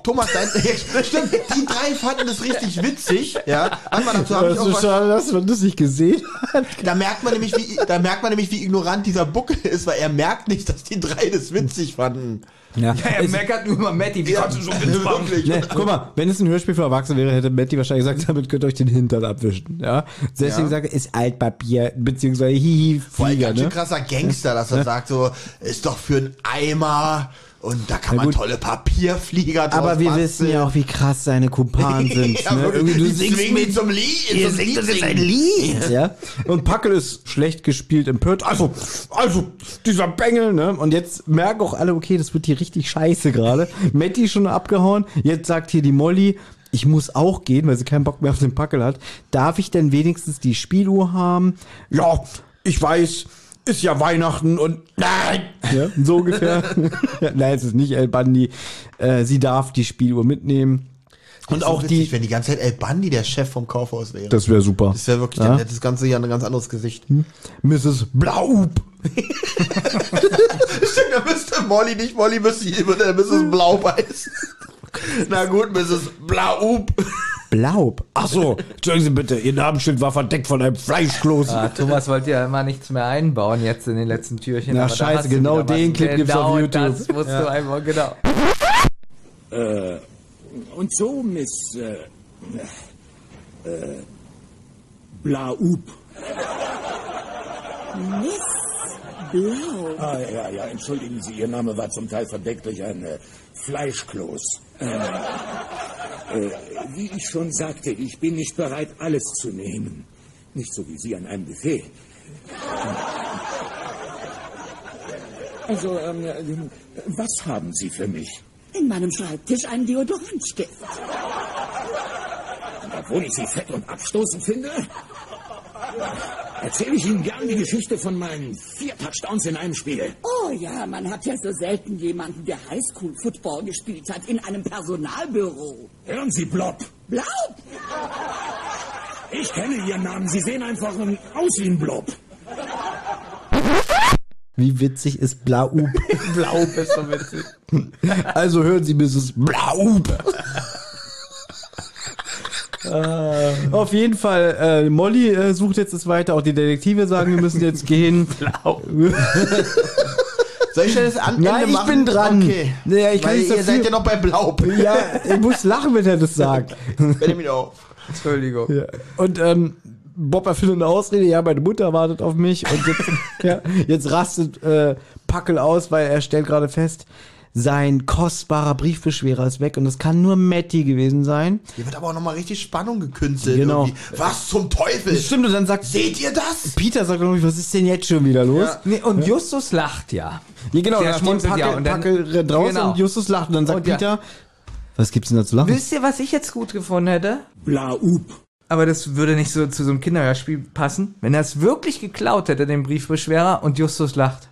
Thomas, dein, ja, stimmt, die drei fanden das richtig witzig, ja. Warte mal, dazu habe ich Das auch ist was, schade, dass man das nicht gesehen hat. da merkt man nämlich, wie, da merkt man nämlich, wie ignorant dieser Buckel ist, weil er merkt nicht, dass die drei das witzig fanden. Ja, Er es- meckert nur über Matti, wie kannst du so wirklich. Ne, guck mal, wenn es ein Hörspiel für Erwachsene wäre, hätte Matti wahrscheinlich gesagt, damit könnt ihr euch den Hintern abwischen. Ja? Deswegen Ja. sagt er, ist Altpapier, beziehungsweise hihi, Vor allem Flieger, ganz schön ne? krasser Gangster, dass er sagt so, ist doch für einen Eimer und da kann man tolle Papierflieger draus Aber wir basteln. wissen ja auch, wie krass seine Kumpanen sind. ja, ne? Irgendwie, du singst mit, zum Lied. ihr singt das jetzt ein Lied. Ja? Und Packel ist schlecht gespielt, empört. Also, also, dieser Bengel, ne? Und jetzt merken auch alle, okay, das wird hier richtig scheiße gerade. Matti schon abgehauen. Jetzt sagt hier die Molly, ich muss auch gehen, weil sie keinen Bock mehr auf den Packel hat. Darf ich denn wenigstens die Spieluhr haben? Ja, ich weiß, ist ja Weihnachten und nein! Ja, so ungefähr. nein, es ist nicht El Bandi. Äh, sie darf die Spieluhr mitnehmen. Und auch witzig, die. wenn die ganze Zeit El Bandi der Chef vom Kaufhaus wäre. Das wäre super. Das wäre wirklich, Ja? dann hätte das ganze Jahr ein ganz anderes Gesicht. Mrs. Blaub. Stimmt, da müsste Molly nicht Molly müsste würde Mrs. Blau heißen. Na gut, Mrs. Blaub. Blaub. Ach so, entschuldigen Sie bitte, Ihr Namensschild war verdeckt von einem Fleischkloß. Ah, Thomas wollte ja immer nichts mehr einbauen jetzt in den letzten Türchen. Na, scheiße, genau den Clip gibt's auf YouTube. Das musst du einbauen, genau. Und so, Miss äh, äh, Blaub. Miss Blau. Ah, ja, ja, entschuldigen Sie, Ihr Name war zum Teil verdeckt durch ein äh, Fleischkloß. Ähm, äh, wie ich schon sagte, ich bin nicht bereit, alles zu nehmen. Nicht so wie Sie an einem Buffet. Also, ähm, äh, was haben Sie für mich? In meinem Schreibtisch ein Deodorantstift. Obwohl ich Sie fett und abstoßend finde, erzähle ich Ihnen gern die Geschichte von meinen vier Touchdowns in einem Spiel. Oh ja, man hat ja so selten jemanden, der Highschool-Football gespielt hat, in einem Personalbüro. Hören Sie, Blob. Blau? Ich kenne Ihren Namen. Sie sehen einfach aus wie ein Blob. Wie witzig ist Blaub? Blaub ist so witzig. Also hören Sie Mrs. Blaub. Auf jeden Fall, äh, Molly äh, sucht jetzt das weiter. Auch die Detektive sagen, wir müssen jetzt gehen. Soll ich denn das Ende Nein, ich machen? bin dran. Okay. Naja, ich kann nicht ihr dafür- seid ja noch bei Blaub. Ja, ich muss lachen, wenn er das sagt. Wieder auf. Entschuldigung. Ja. Und ähm, Bob erfindet eine Ausrede, ja, meine Mutter wartet auf mich und jetzt, ja, jetzt rastet äh, Packel aus, weil er stellt gerade fest, sein kostbarer Briefbeschwerer ist weg und es kann nur Matty gewesen sein. Hier wird aber auch nochmal richtig Spannung gekünstelt. Genau. irgendwie. Was zum Teufel? Stimmt, und dann sagt Seht ihr das? Peter sagt irgendwie, was ist denn jetzt schon wieder los? Ja. Nee, und Justus lacht ja. Ja, genau, Der schmunzelt ja und dann- Packel rennt raus Genau. und Justus lacht und dann sagt Und ja. Peter, was gibt's denn da zu lachen? Wisst ihr, was ich jetzt gut gefunden hätte? Blaub. Aber das würde nicht so zu so einem Kinderhörspiel passen, wenn er es wirklich geklaut hätte, den Briefbeschwerer, und Justus lacht.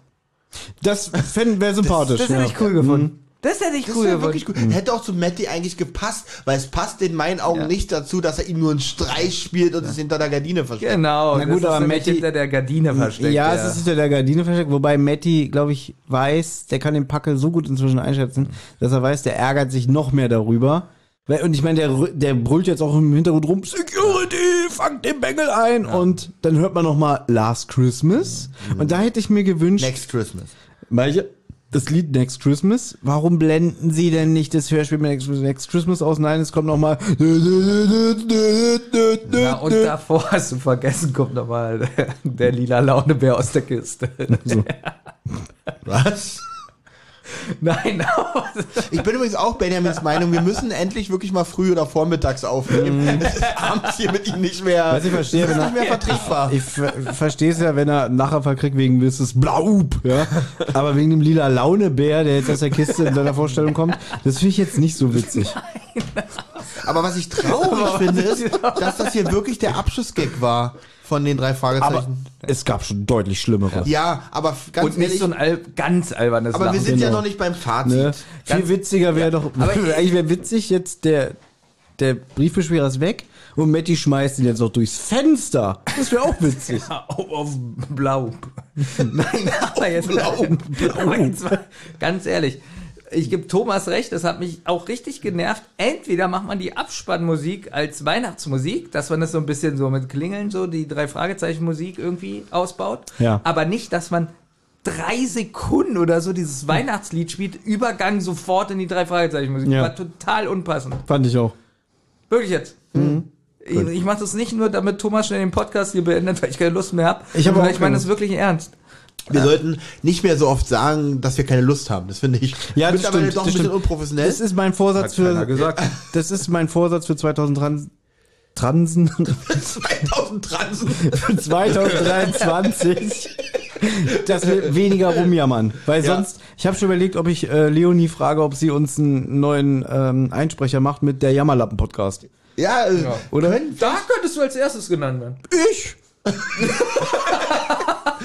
Das fänden wäre sympathisch. Das hätte ja. ich cool gefunden. Das hätte ich Das cool wirklich gut. Hätte auch zu Matty eigentlich gepasst, weil es passt in meinen Augen Ja. nicht dazu, dass er ihm nur einen Streich spielt und es hinter der Gardine versteckt. Genau, Na gut, das aber ist nämlich Matti- hinter der Gardine versteckt. Ja, es ist hinter der Gardine versteckt, wobei Matty, glaube ich, weiß, der kann den Packel so gut inzwischen einschätzen, dass er weiß, der ärgert sich noch mehr darüber. Weil- Und ich meine, der, der brüllt jetzt auch im Hintergrund rum, Security, fangt den Bengel ein. Und dann hört man noch mal Last Christmas. Und da hätte ich mir gewünscht, Next Christmas. welche, das Lied Next Christmas. Warum blenden sie denn nicht das Hörspiel mit Next, Next Christmas aus? Nein, es kommt noch mal. Ja, und davor hast du vergessen, kommt nochmal der, der lila Launebär aus der Kiste. Was? Nein, Ich bin übrigens auch Benjamins Meinung, wir müssen endlich wirklich mal früh oder vormittags aufnehmen. Es ist abends hier mit ihm nicht mehr, Was ich verstehe, wenn nicht er, mehr vertretbar. Ich ver verstehe es ja, wenn er nachher verkriegt wegen Mrs. Blaub, ja. Aber wegen dem lila Launebär, der jetzt aus der Kiste in seiner Vorstellung kommt, das finde ich jetzt nicht so witzig. Aber was ich traurig finde, ist, dass das hier wirklich der Abschlussgag war von den drei Aber Fragezeichen. es gab schon deutlich schlimmere. ja, aber ganz und nicht ehrlich, so ein al ganz albernes aber wir Lachen. sind ja genau. noch nicht beim Fazit. Ne? Viel witziger wäre doch, aber- eigentlich wäre witzig jetzt der, der Briefbeschwerer ist weg und Matti schmeißt ihn jetzt noch durchs Fenster. Das wäre auch witzig. auf, auf Blau. Nein, aber jetzt Blau. aber jetzt mal, ganz ehrlich. Ich gebe Thomas recht, das hat mich auch richtig genervt. Entweder macht man die Abspannmusik als Weihnachtsmusik, dass man das so ein bisschen so mit Klingeln, so die drei Fragezeichen Musik irgendwie ausbaut. Ja. Aber nicht, dass man drei Sekunden oder so dieses Weihnachtslied spielt, Übergang sofort in die drei Fragezeichen Musik. Ja. War total unpassend. Fand ich auch. Wirklich jetzt. Ich, ich mache das nicht nur, damit Thomas schnell den Podcast hier beendet, weil ich keine Lust mehr habe. Ich hab Ich meine das wirklich ernst. Wir sollten nicht mehr so oft sagen, dass wir keine Lust haben. Das finde ich Ja, das mittlerweile stimmt, doch ein bisschen stimmt. unprofessionell. Das ist mein Vorsatz für. gesagt. Das ist mein Vorsatz für 2003. Transen 2000 Transen. für 2023, dass wir weniger rumjammern. Weil Ja. sonst, ich habe schon überlegt, ob ich äh, Leonie frage, ob sie uns einen neuen ähm, Einsprecher macht mit der Jammerlappen-Podcast. Ja, äh, Oder? Da könntest du als erstes genannt werden. Ich?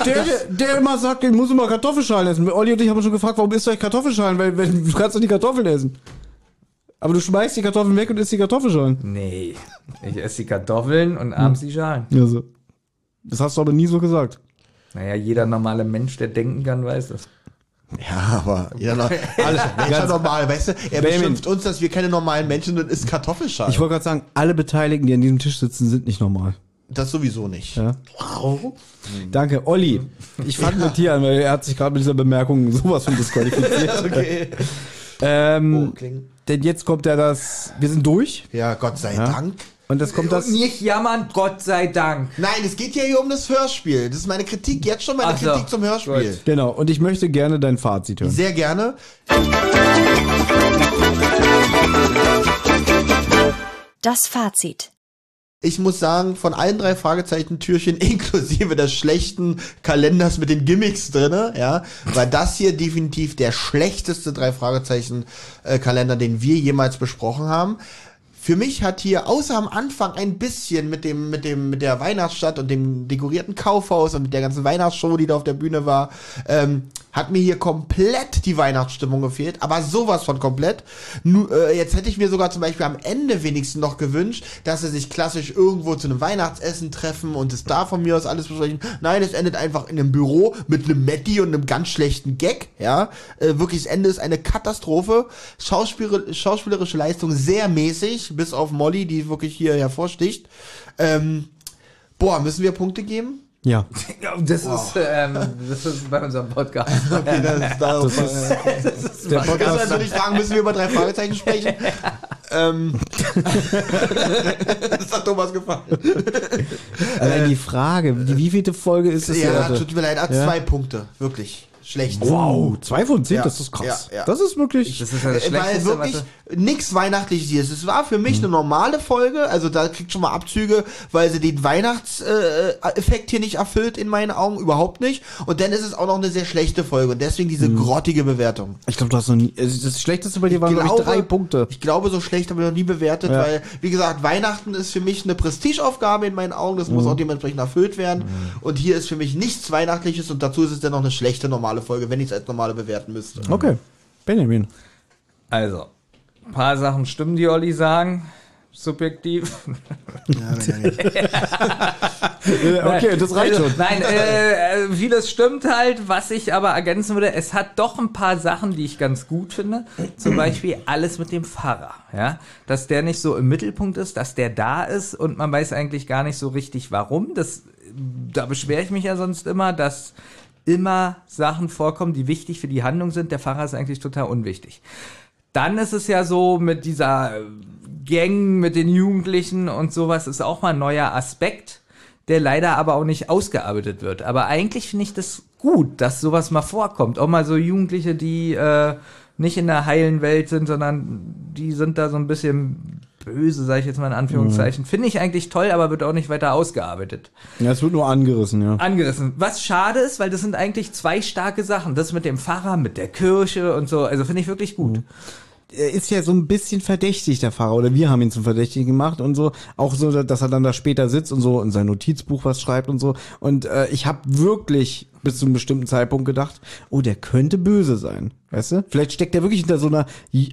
Der, der, der immer sagt, ich muss immer Kartoffelschalen essen. Olli und ich haben schon gefragt, warum isst du eigentlich Kartoffelschalen? Weil, weil du kannst doch die Kartoffeln essen. Aber du schmeißt die Kartoffeln weg und isst die Kartoffelschalen. Nee, ich esse die Kartoffeln und abends die Schalen. Also, das hast du aber nie so gesagt. Naja, jeder normale Mensch, der denken kann, weiß das. Ja, aber jeder noch, alles Mensch ist normal, weißt du? Er Benjamin. beschimpft uns, dass wir keine normalen Menschen sind und isst Kartoffelschalen. Ich wollte gerade sagen, alle Beteiligten, die an diesem Tisch sitzen, sind nicht normal. Das sowieso nicht. Ja. Danke. Olli, ich fange mit dir an, weil er hat sich gerade mit dieser Bemerkung sowas von disqualifiziert. Okay. ähm, Oh, denn jetzt kommt ja das, wir sind durch Ja, Gott sei Ja. Dank. und das kommt das, Nicht jammern, Gott sei Dank. Nein, es geht ja hier um das Hörspiel. Das ist meine Kritik, jetzt schon meine Ach so. Kritik zum Hörspiel. Gut. genau, und ich möchte gerne dein Fazit hören. Sehr gerne. Das Fazit. Ich muss sagen, von allen drei Fragezeichen-Türchen inklusive des schlechten Kalenders mit den Gimmicks drinne, ja, war das hier definitiv der schlechteste drei Fragezeichen-Kalender, den wir jemals besprochen haben. Für mich hat hier außer am Anfang ein bisschen mit dem mit dem mit der Weihnachtsstadt und dem dekorierten Kaufhaus und mit der ganzen Weihnachtsshow, die da auf der Bühne war, ähm, hat mir hier komplett die Weihnachtsstimmung gefehlt, aber sowas von komplett. Nu, äh, jetzt hätte ich mir sogar zum Beispiel am Ende wenigstens noch gewünscht, dass sie sich klassisch irgendwo zu einem Weihnachtsessen treffen und es da von mir aus alles besprechen. Nein, es endet einfach in einem Büro mit einem Matti und einem ganz schlechten Gag. Ja, äh, wirklich, das Ende ist eine Katastrophe. Schauspieler, schauspielerische Leistung sehr mäßig, bis auf Molly, die wirklich hier hervorsticht. Ähm, boah, müssen wir Punkte geben? Ja. Das, ist, ähm, das ist bei unserem Podcast. Okay, das ist darauf. äh, Der Ganz Podcast, also würde ich fragen, müssen wir über drei Fragezeichen sprechen? ähm, das hat Thomas gefallen. allein die Frage, die wievielte Folge ist das Ja, tut mir leid, hat Ja. zwei Punkte. Wirklich. Schlecht. Wow, zwei von zehn, Ja, das ist krass. ja, ja. Das ist wirklich. Das ist das Äh, Weil wirklich nichts Weihnachtliches hier ist. Es war für mich eine normale Folge, also da kriegt schon mal Abzüge, weil sie den Weihnachtseffekt hier nicht erfüllt, in meinen Augen überhaupt nicht. Und dann ist es auch noch eine sehr schlechte Folge und deswegen diese grottige Bewertung. ich glaube, du hast noch nie. also Das Schlechteste bei dir waren, glaube ich, drei Punkte. Ich glaube, so schlecht habe ich noch nie bewertet, Ja. weil, wie gesagt, Weihnachten ist für mich eine Prestigeaufgabe in meinen Augen. Das muss Mhm. auch dementsprechend erfüllt werden. Und hier ist für mich nichts Weihnachtliches und dazu ist es dann noch eine schlechte normale Folge, wenn ich es als normale bewerten müsste. Okay. Benjamin. Also, ein paar Sachen stimmen, die Olli sagen. Subjektiv. okay, das reicht Also, schon. Nein, äh, äh, vieles stimmt halt. Was ich aber ergänzen würde, es hat doch ein paar Sachen, die ich ganz gut finde. Zum Beispiel alles mit dem Pfarrer. Ja, dass der nicht so im Mittelpunkt ist, dass der da ist und man weiß eigentlich gar nicht so richtig, warum. Das, da beschwere ich mich ja sonst immer, dass immer Sachen vorkommen, die wichtig für die Handlung sind. Der Pfarrer ist eigentlich total unwichtig. Dann ist es ja so mit dieser Gang, mit den Jugendlichen und sowas ist auch mal ein neuer Aspekt, der leider aber auch nicht ausgearbeitet wird. Aber eigentlich finde ich das gut, dass sowas mal vorkommt. Auch mal so Jugendliche, die äh, nicht in der heilen Welt sind, sondern die sind da so ein bisschen böse, sage ich jetzt mal in Anführungszeichen. Finde ich eigentlich toll, aber wird auch nicht weiter ausgearbeitet Ja, es wird nur angerissen, ja. angerissen. Was schade ist, weil das sind eigentlich zwei starke Sachen. Das mit dem Pfarrer, mit der Kirche und so. Also finde ich wirklich gut. er ist ja so ein bisschen verdächtig, der Fahrer, oder wir haben ihn zum Verdächtigen gemacht und so. Auch so, dass er dann da später sitzt und so in sein Notizbuch was schreibt und so. Und äh, ich habe wirklich bis zu einem bestimmten Zeitpunkt gedacht, oh, der könnte böse sein. Weißt du? Vielleicht steckt er wirklich hinter so einer,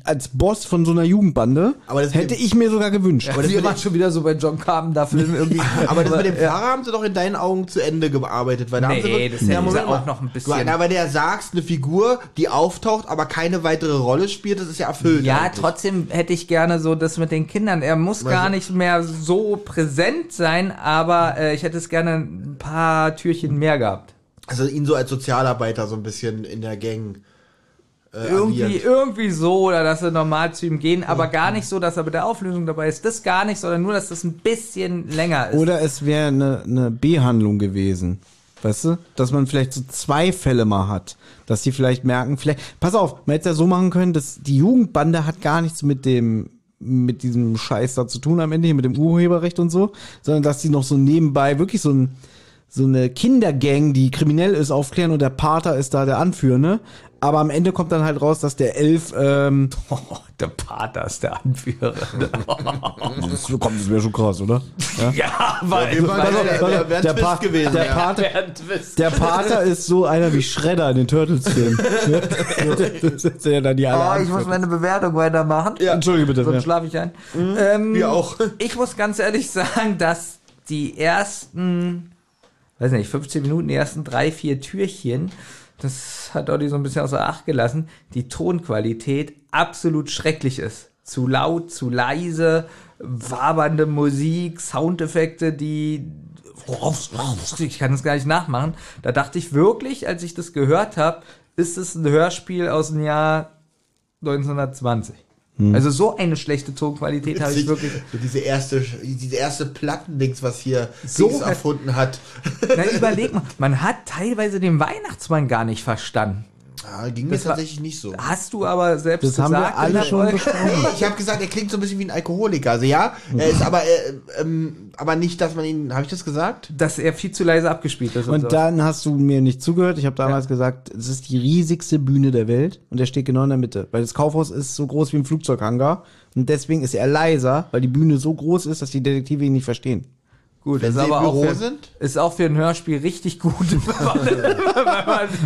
als Boss von so einer Jugendbande. Aber das hätte ich mir sogar gewünscht. Aber das Wir waren schon wieder so bei John Carpenter-Filmen irgendwie. Aber das mit dem Pfarrer haben sie doch in deinen Augen zu Ende gearbeitet. Weil da haben sie Nee, doch, das sie Moment auch noch ein bisschen- na, weil der sagst, eine Figur, die auftaucht, aber keine weitere Rolle spielt, das ist ja erfüllt. Ja, eigentlich. trotzdem hätte ich gerne so das mit den Kindern. Er muss Weil gar so- nicht mehr so präsent sein, aber äh, ich hätte es gerne ein paar Türchen mehr gehabt. Also ihn so als Sozialarbeiter so ein bisschen in der Gang. Äh, Irgendwie, agiert. irgendwie so, oder dass sie normal zu ihm gehen, aber gar nicht so, dass er bei der Auflösung dabei ist. Das gar nicht, sondern nur, dass das ein bisschen länger ist. Oder es wäre eine, eine B-Handlung gewesen. Weißt du? Dass man vielleicht so zwei Fälle mal hat. Dass die vielleicht merken, vielleicht, pass auf, man hätte es ja so machen können, dass die Jugendbande hat gar nichts mit dem, mit diesem Scheiß da zu tun am Ende, hier mit dem Urheberrecht und so, sondern dass die noch so nebenbei wirklich so ein, so eine Kindergang, die kriminell ist, aufklären und der Pater ist da der Anführende. Aber am Ende kommt dann halt raus, dass der Elf, ähm, oh, der Pater ist der Anführer. das, kommt, das wäre schon krass, oder? Ja? ja, weil Pass auf, der- der- der, Pa- gewesen, der ja. Pater, Twist. Der Pater ist so einer wie Shredder in den Turtles-Filmen. das ist ja dann die alle Oh, ich muss meine Bewertung weitermachen. Ja, Entschuldige bitte. Sonst Ja. schlafe ich ein. Ähm, Wir auch. Ich muss ganz ehrlich sagen, dass die ersten, weiß nicht, 15 Minuten, die ersten drei, vier Türchen, das hat Olli so ein bisschen außer Acht gelassen, die Tonqualität absolut schrecklich ist. Zu laut, zu leise, wabernde Musik, Soundeffekte, die ich kann das gar nicht nachmachen. Da dachte ich wirklich, als ich das gehört habe, ist es ein Hörspiel aus dem Jahr 1920. Also so eine schlechte Tonqualität habe ich wirklich. So diese erste, diese erste Plattendings, was hier So Dings erfunden hat. Na, überleg mal, man hat teilweise den Weihnachtsmann gar nicht verstanden. Ja, ging mir Das war- tatsächlich nicht so. Hast du aber selbst Das haben wir gesagt. in alle schon besprochen. Ich habe gesagt, er klingt so ein bisschen wie ein Alkoholiker. Also ja, er ist aber, äh, ähm, aber nicht, dass man ihn, habe ich das gesagt? Dass er viel zu leise abgespielt ist. Und, Und so. dann hast du mir nicht zugehört. Ich habe damals gesagt, es ist die riesigste Bühne der Welt und er steht genau in der Mitte. Weil das Kaufhaus ist so groß wie ein Flugzeughangar und deswegen ist er leiser, weil die Bühne so groß ist, dass die Detektive ihn nicht verstehen. Gut, wenn ist aber auch für, sind? ist auch für ein Hörspiel richtig gut.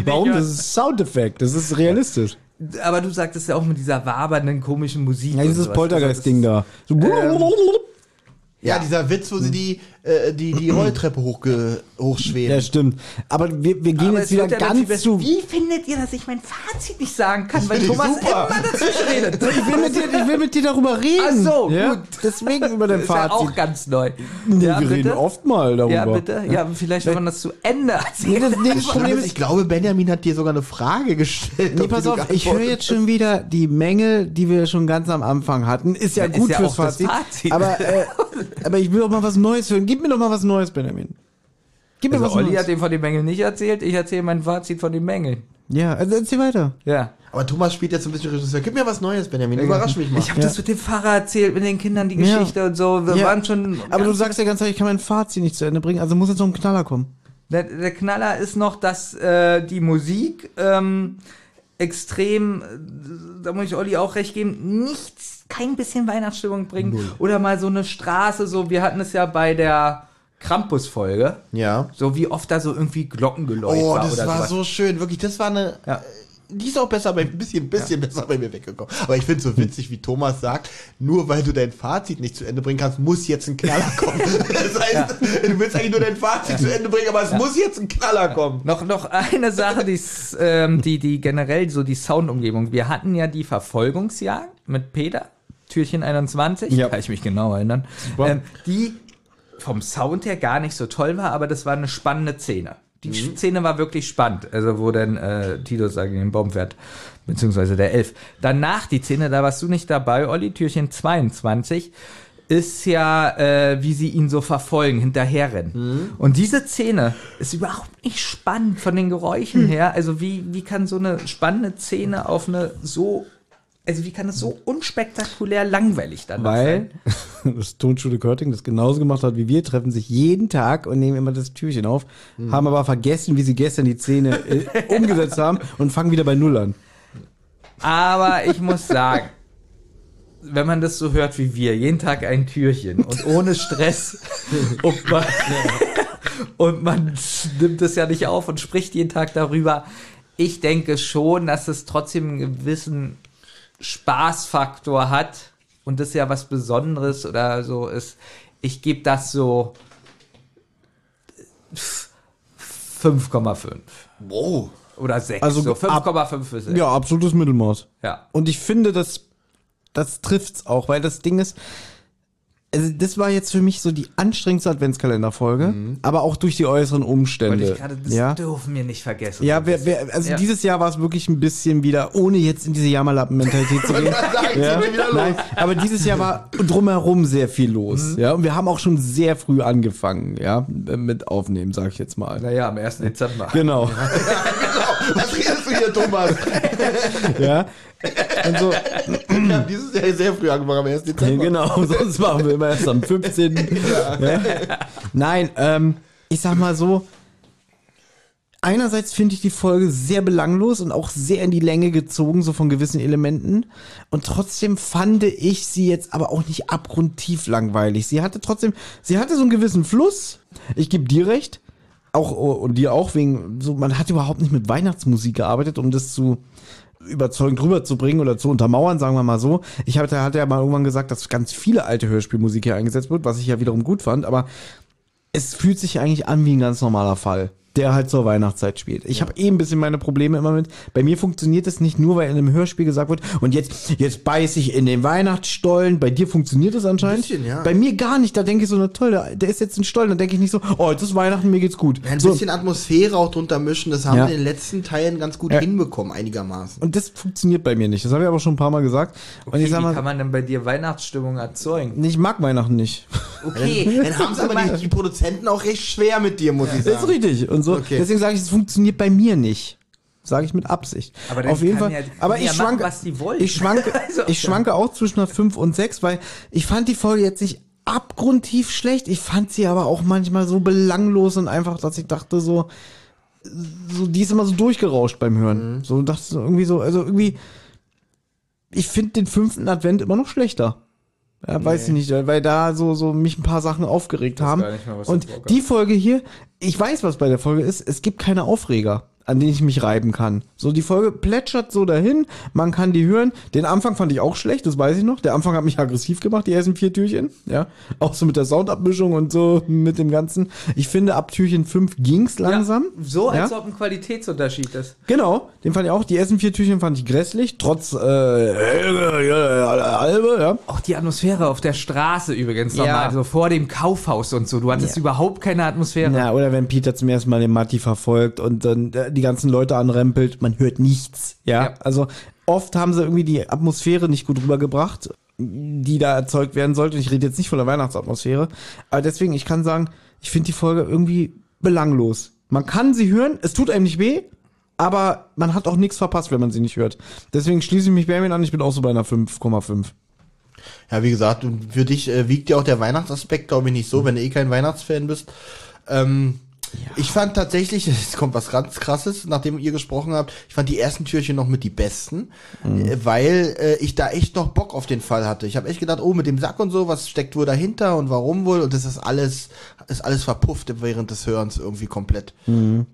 Warum? Das ist Soundeffekt, das ist realistisch. Aber du sagtest ja auch mit dieser wabernden, komischen Musik. Ja, dieses sowas. Poltergeist-Ding da. So Ja, dieser Witz, wo sie die, äh, die, die Rolltreppe hochge hochschweben. Ja, stimmt. Aber wir, wir gehen Aber jetzt wieder ja ganz zu. Wie findet ihr, dass ich mein Fazit nicht sagen kann, weil Thomas super. immer dazwischen redet? Ich will, mit dir, ich will mit dir darüber reden. Ach so, ja? gut. Deswegen über dein Das ist ja auch Fazit. ganz neu. Ja, wir reden bitte? oft mal darüber. Ja, bitte. Ja, vielleicht, wenn man das zu Ende Nee, erzählt. das, nee, das Problem Problem ist, ist, ich glaube, Benjamin hat dir sogar eine Frage gestellt. Nee, pass auf, ich höre jetzt schon wieder die Mängel, die wir schon ganz am Anfang hatten. Ist ja Ja, ist gut ja fürs auch das Fazit. Fazit. Aber, äh, aber ich will doch mal was Neues hören. Gib mir doch mal was Neues, Benjamin. Gib mir Also was Olli Neues. hat dem von den Mängeln nicht erzählt, ich erzähle mein Fazit von den Mängeln. ja, also erzähl weiter. Ja. Aber Thomas spielt jetzt ein bisschen Regisseur. Gib mir was Neues, Benjamin. Überrasch mich mal. Ich habe das mit dem Pfarrer erzählt, mit den Kindern die Ja. Geschichte und so. Wir Ja. waren schon. Aber du sagst ja ganz ehrlich, ich kann mein Fazit nicht zu Ende bringen, also muss jetzt noch ein Knaller kommen. Der, der Knaller ist noch, dass äh, die Musik ähm, extrem, da muss ich Olli auch recht geben, nichts, kein bisschen Weihnachtsstimmung bringt. Oder mal so eine Straße, so, wir hatten es ja bei der Krampus-Folge, ja. so wie oft da so irgendwie Glockengeläut Oh, war das war sowas. so schön. Wirklich, das war eine. Ja. äh, Die ist auch besser bei, ein bisschen, bisschen besser bei mir weggekommen. Aber ich finde es so witzig, wie Thomas sagt, nur weil du dein Fazit nicht zu Ende bringen kannst, muss jetzt ein Knaller kommen. Das heißt, du willst eigentlich nur dein Fazit zu Ende bringen, aber es muss jetzt ein Knaller kommen. Noch, noch eine Sache, die's, ähm, die, die generell so die Soundumgebung. Wir hatten ja die Verfolgungsjagd mit Peter, Türchen 21, Ja. kann ich mich genau erinnern, ähm, die vom Sound her gar nicht so toll war, aber das war eine spannende Szene. Die Mhm. Szene war wirklich spannend, also wo dann äh, Titus gegen den Baum fährt, beziehungsweise der Elf. Danach die Szene, da warst du nicht dabei, Olli, Türchen 22, ist ja, äh, wie sie ihn so verfolgen, hinterherrennen. Mhm. Und diese Szene ist überhaupt nicht spannend von den Hm. Geräuschen her. Also wie, wie kann so eine spannende Szene auf eine so, also wie kann es so unspektakulär langweilig dann Weil sein? das Tonschule Körting das genauso gemacht hat wie wir, treffen sich jeden Tag und nehmen immer das Türchen auf, haben aber vergessen, wie sie gestern die Szene äh, umgesetzt haben und fangen wieder bei Null an. Aber ich muss sagen, wenn man das so hört wie wir, jeden Tag ein Türchen und ohne Stress und, mal, und man nimmt es ja nicht auf und spricht jeden Tag darüber. Ich denke schon, dass es trotzdem einen gewissen Spaßfaktor hat und das ja was Besonderes oder so ist. Ich gebe das so 5,5 Wow. oder 6. Also so ab- 5,5 bis 6. Ja, absolutes Mittelmaß. ja. Und ich finde, das, das trifft's auch, weil das Ding ist, also das war jetzt für mich so die anstrengendste Adventskalenderfolge, aber auch durch die äußeren Wollte Umstände. ich gerade, das ja, dürfen wir nicht vergessen. ja, wer, wer, also Ja. dieses Jahr war es wirklich ein bisschen wieder, ohne jetzt in diese Jammerlappen-Mentalität zu gehen. ja, nein, aber dieses Jahr war drumherum sehr viel los. Ja, und wir haben auch schon sehr früh angefangen, ja, mit Aufnehmen, sag ich jetzt mal. Naja, am 1. Dezember. Genau. Was redest du hier, Thomas? ja. Und so, Wir haben dieses Jahr sehr früh angefangen, am 1. Ja, Dezember. genau, sonst machen wir immer erst am 15. Ja. Nein, ähm, ich sag mal so, einerseits finde ich die Folge sehr belanglos und auch sehr in die Länge gezogen, so von gewissen Elementen. Und trotzdem fand ich sie jetzt aber auch nicht abgrundtief langweilig. Sie hatte trotzdem, sie hatte so einen gewissen Fluss. Ich gebe dir recht. Auch, und dir auch, wegen, so, man hat überhaupt nicht mit Weihnachtsmusik gearbeitet, um das zu, überzeugend rüberzubringen oder zu untermauern, sagen wir mal so. Ich hatte, hatte ja mal irgendwann gesagt, dass ganz viele alte Hörspielmusik hier eingesetzt wird, was ich ja wiederum gut fand, aber es fühlt sich eigentlich an wie ein ganz normaler Fall, der halt zur Weihnachtszeit spielt. Ich habe eh ein bisschen meine Probleme immer mit. Bei mir funktioniert es nicht nur, weil in einem Hörspiel gesagt wird, und jetzt, jetzt beiß ich in den Weihnachtsstollen. Bei dir funktioniert es anscheinend. bisschen, ja. Bei mir gar nicht. Da denke ich so, na toll, der, der ist jetzt ein Stollen. Da denke ich nicht so, oh, jetzt ist Weihnachten, mir geht's gut. Ein so, bisschen Atmosphäre auch drunter mischen, das haben Ja. wir in den letzten Teilen ganz gut Ja. hinbekommen, einigermaßen. und das funktioniert bei mir nicht. Das habe ich aber schon ein paar Mal gesagt. und Okay, ich sag wie mal, kann man denn bei dir Weihnachtsstimmung erzeugen? ich mag Weihnachten nicht. Okay, Dann haben es aber die, die Produzenten auch recht schwer mit dir, muss ich Das ist sagen. richtig. Und so, Okay. deswegen sage ich, es funktioniert bei mir nicht. Sage ich mit Absicht. Aber Auf jeden Fall. ja- aber ich ja machen, schwanke, wollen. ich schwanke, Also, ich schwanke auch zwischen einer 5 und 6, weil ich fand die Folge jetzt nicht abgrundtief schlecht. Ich fand sie aber auch manchmal so belanglos und einfach, dass ich dachte so, so die ist immer so durchgerauscht beim Hören. So dachte irgendwie so, also irgendwie, ich finde den fünften Advent immer noch schlechter. Ja, weiß ich nicht, weil da so, so mich ein paar Sachen aufgeregt haben. mehr, Und die Folge hier, ich weiß, was bei der Folge ist, es gibt keine Aufreger, an denen ich mich reiben kann. So, die Folge plätschert so dahin, man kann die hören. Den Anfang fand ich auch schlecht, das weiß ich noch. Der Anfang hat mich aggressiv gemacht, die ersten vier Türchen, ja. Auch so mit der Soundabmischung und so mit dem Ganzen. Ich finde, ab Türchen 5 ging's langsam. Ja, so als ja? ob ein Qualitätsunterschied ist. Genau, den fand ich auch. Die ersten vier Türchen fand ich grässlich, trotz äh, Helge, ja, ja. Auch die Atmosphäre auf der Straße übrigens Ja. nochmal, so vor dem Kaufhaus und so. Du hattest überhaupt keine Atmosphäre. Ja, oder wenn Peter zum ersten Mal den Matti verfolgt und dann äh, die ganzen Leute anrempelt, man hört nichts. Ja? Ja. Also oft haben sie irgendwie die Atmosphäre nicht gut rübergebracht, die da erzeugt werden sollte. Ich rede jetzt nicht von der Weihnachtsatmosphäre. Aber deswegen, ich kann sagen, ich finde die Folge irgendwie belanglos. Man kann sie hören, es tut einem nicht weh, aber man hat auch nichts verpasst, wenn man sie nicht hört. Deswegen schließe ich mich Benjamin an, ich bin auch so bei einer 5,5. Ja, wie gesagt, für dich äh, wiegt ja auch der Weihnachtsaspekt, glaube ich, nicht so, wenn du eh kein Weihnachtsfan bist. Ähm, Ich fand tatsächlich, es kommt was ganz krasses, nachdem ihr gesprochen habt, ich fand die ersten Türchen noch mit die besten, äh, weil äh, ich da echt noch Bock auf den Fall hatte. Ich habe echt gedacht, oh, mit dem Sack und so, was steckt wohl dahinter und warum wohl? Und das ist alles, ist alles verpufft während des Hörens irgendwie komplett.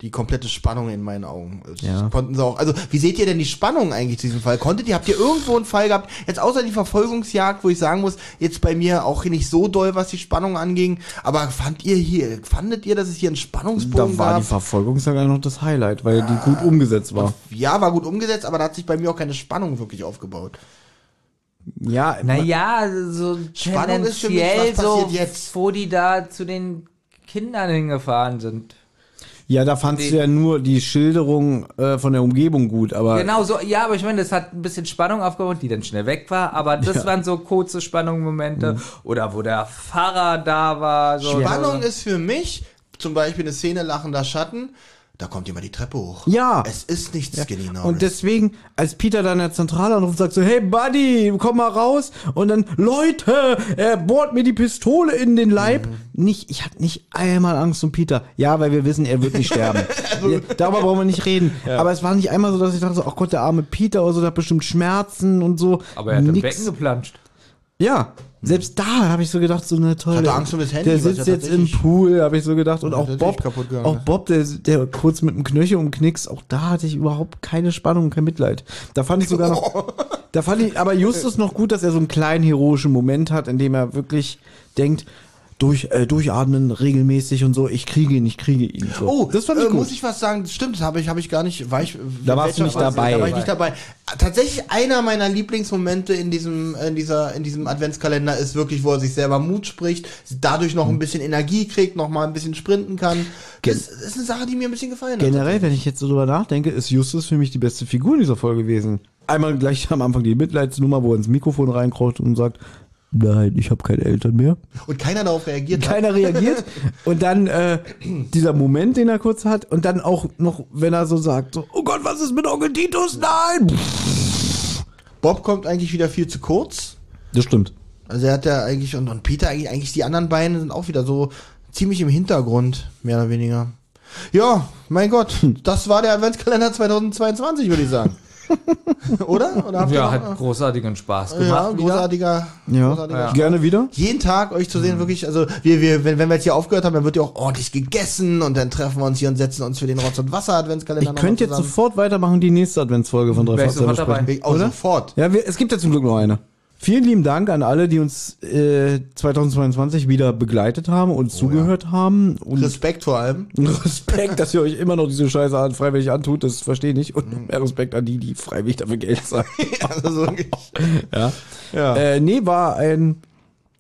Die komplette Spannung in meinen Augen. Ja. Konnten sie auch. Also, wie seht ihr denn die Spannung eigentlich zu diesem Fall? Konntet ihr, habt ihr irgendwo einen Fall gehabt, jetzt außer die Verfolgungsjagd, wo ich sagen muss, jetzt bei mir auch nicht so doll, was die Spannung anging, aber fand ihr hier, fandet ihr, dass es hier einen Spannungsbogen Da war gab? die Verfolgungsjagd eigentlich noch das Highlight, weil die gut umgesetzt war. ja, war gut umgesetzt, aber da hat sich bei mir auch keine Spannung wirklich aufgebaut. Ja, Naja, so Spannung ist für mich, was so, passiert jetzt? wo die da zu den Kindern hingefahren sind. Ja, da fandst du ja nur die Schilderung äh, von der Umgebung gut, aber Genau so, ja, aber ich meine, das hat ein bisschen Spannung aufgebaut, die dann schnell weg war, aber das waren so kurze Spannungsmomente. Mhm. Oder wo der Pfarrer da war. So, Spannung so. ist für mich zum Beispiel eine Szene lachender Schatten. Da kommt jemand die Treppe hoch. Ja. Es ist nichts Skinny Norris. und deswegen, als Peter dann in der Zentrale anruft, sagt so, hey Buddy, komm mal raus und dann, Leute, er bohrt mir die Pistole in den Leib. Nicht, ich hatte nicht einmal Angst um Peter. Ja, weil wir wissen, er wird nicht sterben. ja, darüber brauchen wir nicht reden. Aber es war nicht einmal so, dass ich dachte so, ach Gott, der arme Peter oder so, der hat bestimmt Schmerzen und so. Aber er hat im Nix. Becken geplanscht. Ja, selbst da habe ich so gedacht, so eine tolle. hatte Angst um das Handy, Der sitzt jetzt im Pool, habe ich so gedacht. Und auch Bob, auch. Bob, der, der kurz mit dem Knöchel umknickst, auch da hatte ich überhaupt keine Spannung kein Mitleid. Da fand ich sogar noch, da fand ich aber Justus noch gut, dass er so einen kleinen heroischen Moment hat, in dem er wirklich denkt, durch, äh, durchatmen regelmäßig und so, ich kriege ihn, ich kriege ihn. So. Oh, das fand ich äh, gut. muss ich was sagen? Das stimmt, das habe ich, habe ich gar nicht. War ich, Da warst du nicht welcher- dabei. Da war ich nicht dabei. Tatsächlich einer meiner Lieblingsmomente in diesem, in dieser, in diesem Adventskalender ist wirklich, wo er sich selber Mut spricht, dadurch noch ein bisschen Energie kriegt, noch mal ein bisschen sprinten kann. Das ist eine Sache, die mir ein bisschen gefallen hat. Generell, wenn ich jetzt so drüber nachdenke, ist Justus für mich die beste Figur in dieser Folge gewesen. Einmal gleich am Anfang die Mitleidsnummer, wo er ins Mikrofon reinkraut und sagt, nein, ich habe keine Eltern mehr. Und keiner darauf reagiert hat. Keiner reagiert. Und dann äh, dieser Moment, den er kurz hat. Und dann auch noch, wenn er so sagt, so, oh Gott, was ist mit Onkel Titus? Nein! Bob kommt eigentlich wieder viel zu kurz. Das stimmt. Also er hat ja eigentlich, und, und Peter eigentlich, eigentlich die anderen beiden sind auch wieder so ziemlich im Hintergrund, mehr oder weniger. Ja, mein Gott, das war der Adventskalender 2022, würde ich sagen. Oder? Oder Ja, noch- hat großartigen Spaß ja, gemacht. wieder. großartiger, Ja, großartiger gerne wieder. jeden Tag euch zu sehen, wirklich, also wir, wir, wenn, wenn wir jetzt hier aufgehört haben, dann wird ja auch ordentlich gegessen und dann treffen wir uns hier und setzen uns für den Rotz und Wasser Adventskalender Ich könnte jetzt sofort weitermachen, die nächste Adventsfolge von drei Wär ich Fahrzeuge sofort dabei. besprechen. auch oder? sofort. Ja, wir, es gibt ja zum Glück noch eine. Vielen lieben Dank an alle, die uns äh, 2022 wieder begleitet haben, uns zugehört haben. Und Respekt vor allem. Respekt, dass ihr euch immer noch diese Scheiße an, freiwillig antut, das verstehe ich nicht. Und mehr Respekt an die, die freiwillig dafür Geld zahlen. Also wirklich. ja. Ja. Äh, nee, war ein,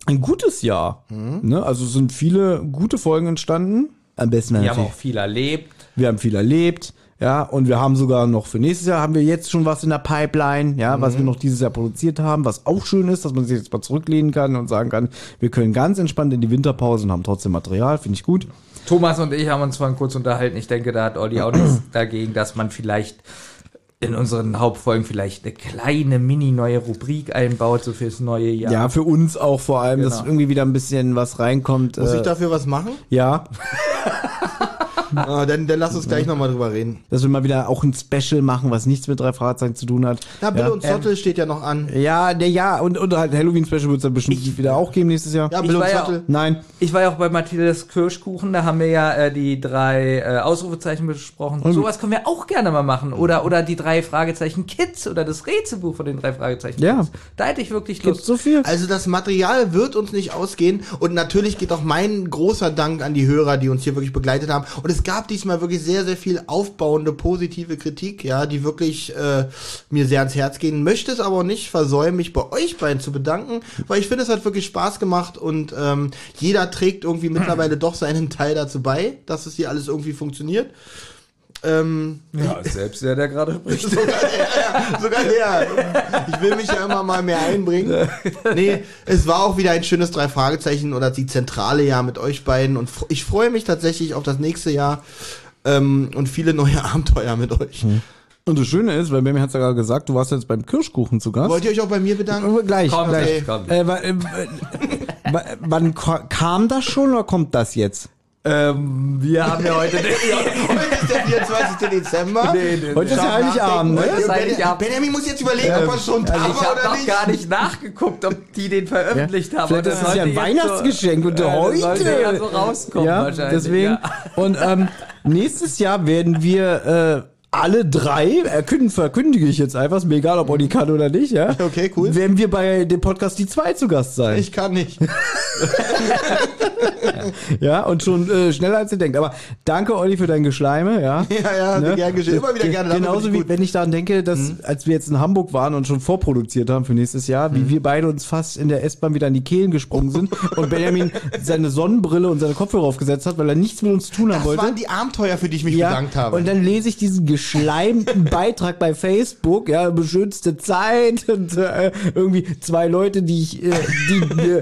ein gutes Jahr. Ne? Also sind viele gute Folgen entstanden. Am besten Wir haben auch viel erlebt. Wir haben viel erlebt. Ja, und wir haben sogar noch für nächstes Jahr haben wir jetzt schon was in der Pipeline, ja, was wir noch dieses Jahr produziert haben, was auch schön ist, dass man sich jetzt mal zurücklehnen kann und sagen kann, wir können ganz entspannt in die Winterpause und haben trotzdem Material, finde ich gut. Thomas und ich haben uns vorhin kurz unterhalten. Ich denke, da hat Olli auch nichts dagegen, dass man vielleicht in unseren Hauptfolgen vielleicht eine kleine mini neue Rubrik einbaut, so fürs neue Jahr. Ja, für uns auch vor allem, dass Genau. irgendwie wieder ein bisschen was reinkommt. Muss äh, ich dafür was machen? ja, Ah, dann, dann lass uns gleich nochmal drüber reden. dass wir mal wieder auch ein Special machen, was nichts mit drei Fragezeichen zu tun hat. Na, Bill ja. und Zottel steht ja noch an. Ja, der ja, und, und halt Halloween-Special wird es dann bestimmt wieder auch geben nächstes Jahr. Ja, Ich Bill und war ja Zottel. Nein. Ich war ja auch bei Mathildes Kirschkuchen, da haben wir ja äh, die drei äh, Ausrufezeichen besprochen. Sowas können wir auch gerne mal machen. Oder, oder die drei Fragezeichen Kids oder das Rätselbuch von den drei Fragezeichen Ja. Kids. Da hätte ich wirklich Gibt's Lust. so viel? Also das Material wird uns nicht ausgehen und natürlich geht auch mein großer Dank an die Hörer, die uns hier wirklich begleitet haben. Und es gab diesmal wirklich sehr, sehr viel aufbauende, positive Kritik, ja, die wirklich äh, mir sehr ans Herz gehen. Möchte es aber nicht versäumen, mich bei euch beiden zu bedanken, weil ich finde, es hat wirklich Spaß gemacht und ähm, jeder trägt irgendwie mittlerweile doch seinen Teil dazu bei, dass es hier alles irgendwie funktioniert. Ähm, Ja, selbst der, der gerade spricht. Sogar der, sogar der. Ich will mich ja immer mal mehr einbringen. Nee, es war auch wieder ein schönes drei Fragezeichen oder die zentrale Jahr mit euch beiden und ich freue mich tatsächlich auf das nächste Jahr ähm, und viele neue Abenteuer mit euch. Und das Schöne ist, weil Mimi hat ja gerade gesagt, du warst jetzt beim Kirschkuchen zu Gast. Wollt ihr euch auch bei mir bedanken? Äh, Gleich, Komm, gleich. komm. Äh, äh, wa- wann kam das schon oder kommt das jetzt? Ähm, wir haben ja heute Heute ist der 24. Dezember. Heute ist ja Heiligabend, ne? Heute ist Ben- Heiligabend. Benjamin muss jetzt überlegen, ob er schon da Also ich war habe oder noch nicht. gar nicht nachgeguckt, ob die den veröffentlicht haben. Vielleicht Und ist das ja ein Weihnachtsgeschenk und äh, das heute. sollte ja so rauskommen ja, wahrscheinlich. deswegen. Ja. Und ähm, nächstes Jahr werden wir äh, alle drei, erkünden, verkündige ich jetzt einfach, ist mir egal, ob Olli kann oder nicht, ja. Okay, cool. Werden wir bei dem Podcast die zwei zu Gast sein. Ich kann nicht. ja, und schon äh, schneller als ihr denkt. Aber danke, Olli, für dein Geschleime, ja. Ja, ja, gern geschehen. Immer wieder gerne. Genauso wie wenn ich daran denke, dass als wir jetzt in Hamburg waren und schon vorproduziert haben für nächstes Jahr, wie wir beide uns fast in der S-Bahn wieder an die Kehlen gesprungen sind und Benjamin seine Sonnenbrille und seine Kopfhörer aufgesetzt hat, weil er nichts mit uns zu tun haben Das wollte. waren die Abenteuer, für die ich mich bedankt habe. Und dann lese ich diesen geschleimten Beitrag bei Facebook, ja, beschützte Zeit und äh, irgendwie zwei Leute, die ich, äh, die, mir,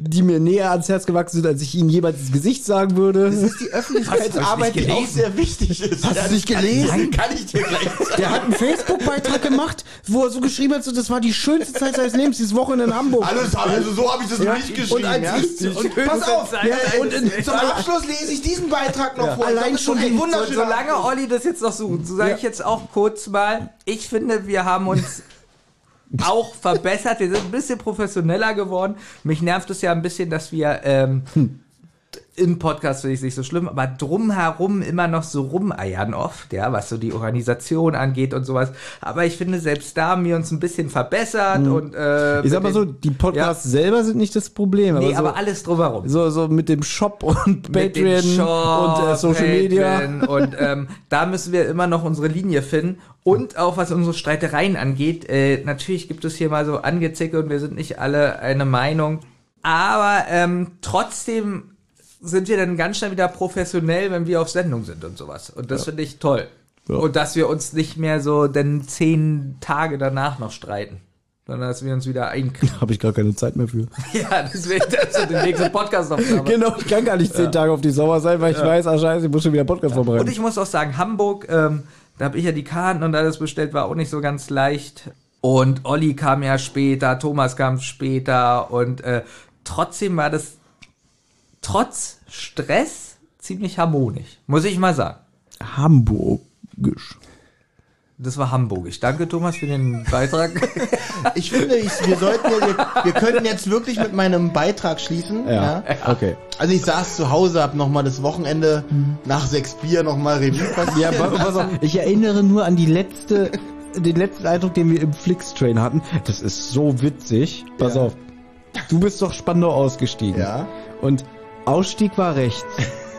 die mir näher ans Herz gewachsen sind, als ich ihnen jeweils ins Gesicht sagen würde. Das ist die Öffentlichkeitsarbeit, die auch sehr wichtig ist. Hast du Ja, nicht das kann ich- gelesen? Kann ich dir gleich sagen. Der hat einen Facebook-Beitrag gemacht, wo er so geschrieben hat, so, das war die schönste Zeit seines Lebens, dieses Wochenende in Hamburg. Alles, also so habe ich das nicht geschrieben. Und als ja? ich- und pass auf, ja, und in, zum Abschluss lese ich diesen Beitrag noch vor. Allein schon ein die- wunderschöner Solange. Olli das jetzt noch sucht, so sage ich jetzt auch kurz mal, ich finde, wir haben uns auch verbessert. Wir sind ein bisschen professioneller geworden. Mich nervt es ja ein bisschen, dass wir ähm, im Podcast finde ich es nicht so schlimm, aber drumherum immer noch so rumeiern oft, ja, was so die Organisation angeht und sowas. Aber ich finde, selbst da haben wir uns ein bisschen verbessert und äh, Ich sag mal so, die Podcasts selber sind nicht das Problem. Nee, so, aber alles drumherum. so, so mit dem Shop und Patreon Shop, und äh, Social Media. Patreon Und ähm, da müssen wir immer noch unsere Linie finden. Und auch was unsere Streitereien angeht, äh, natürlich gibt es hier mal so Angezicke und wir sind nicht alle eine Meinung. Aber ähm, trotzdem sind wir dann ganz schnell wieder professionell, wenn wir auf Sendung sind und sowas. Und das finde ich toll. Ja. Und dass wir uns nicht mehr so denn zehn Tage danach noch streiten. Sondern dass wir uns wieder einkriegen. Habe ich gar keine Zeit mehr für. ja, deswegen, das ist die nächste Podcast-Aufnahme. Genau, ich kann gar nicht zehn Tage auf die Sauer sein, weil ich weiß, ah scheiße, ich muss schon wieder Podcast vorbereiten. Und ich muss auch sagen, Hamburg, ähm, da habe ich ja die Karten und alles bestellt, war auch nicht so ganz leicht. Und Olli kam ja später, Thomas kam später und äh, trotzdem war das trotz Stress ziemlich harmonisch, muss ich mal sagen. Hamburgisch. Das war hamburgisch. Danke, Thomas, für den Beitrag. Ich finde, ich, wir sollten ja, wir, wir könnten jetzt wirklich mit meinem Beitrag schließen. Ja, okay. Also ich saß zu Hause, hab nochmal das Wochenende nach sechs Bier nochmal Revue passiert. Ja, pa- pass auf, ich erinnere nur an die letzte, den letzten Eindruck, den wir im Flix-Train hatten. Das ist so witzig. Pass Ja. auf. Du bist doch Spandau ausgestiegen. Ja. Und Ausstieg war rechts.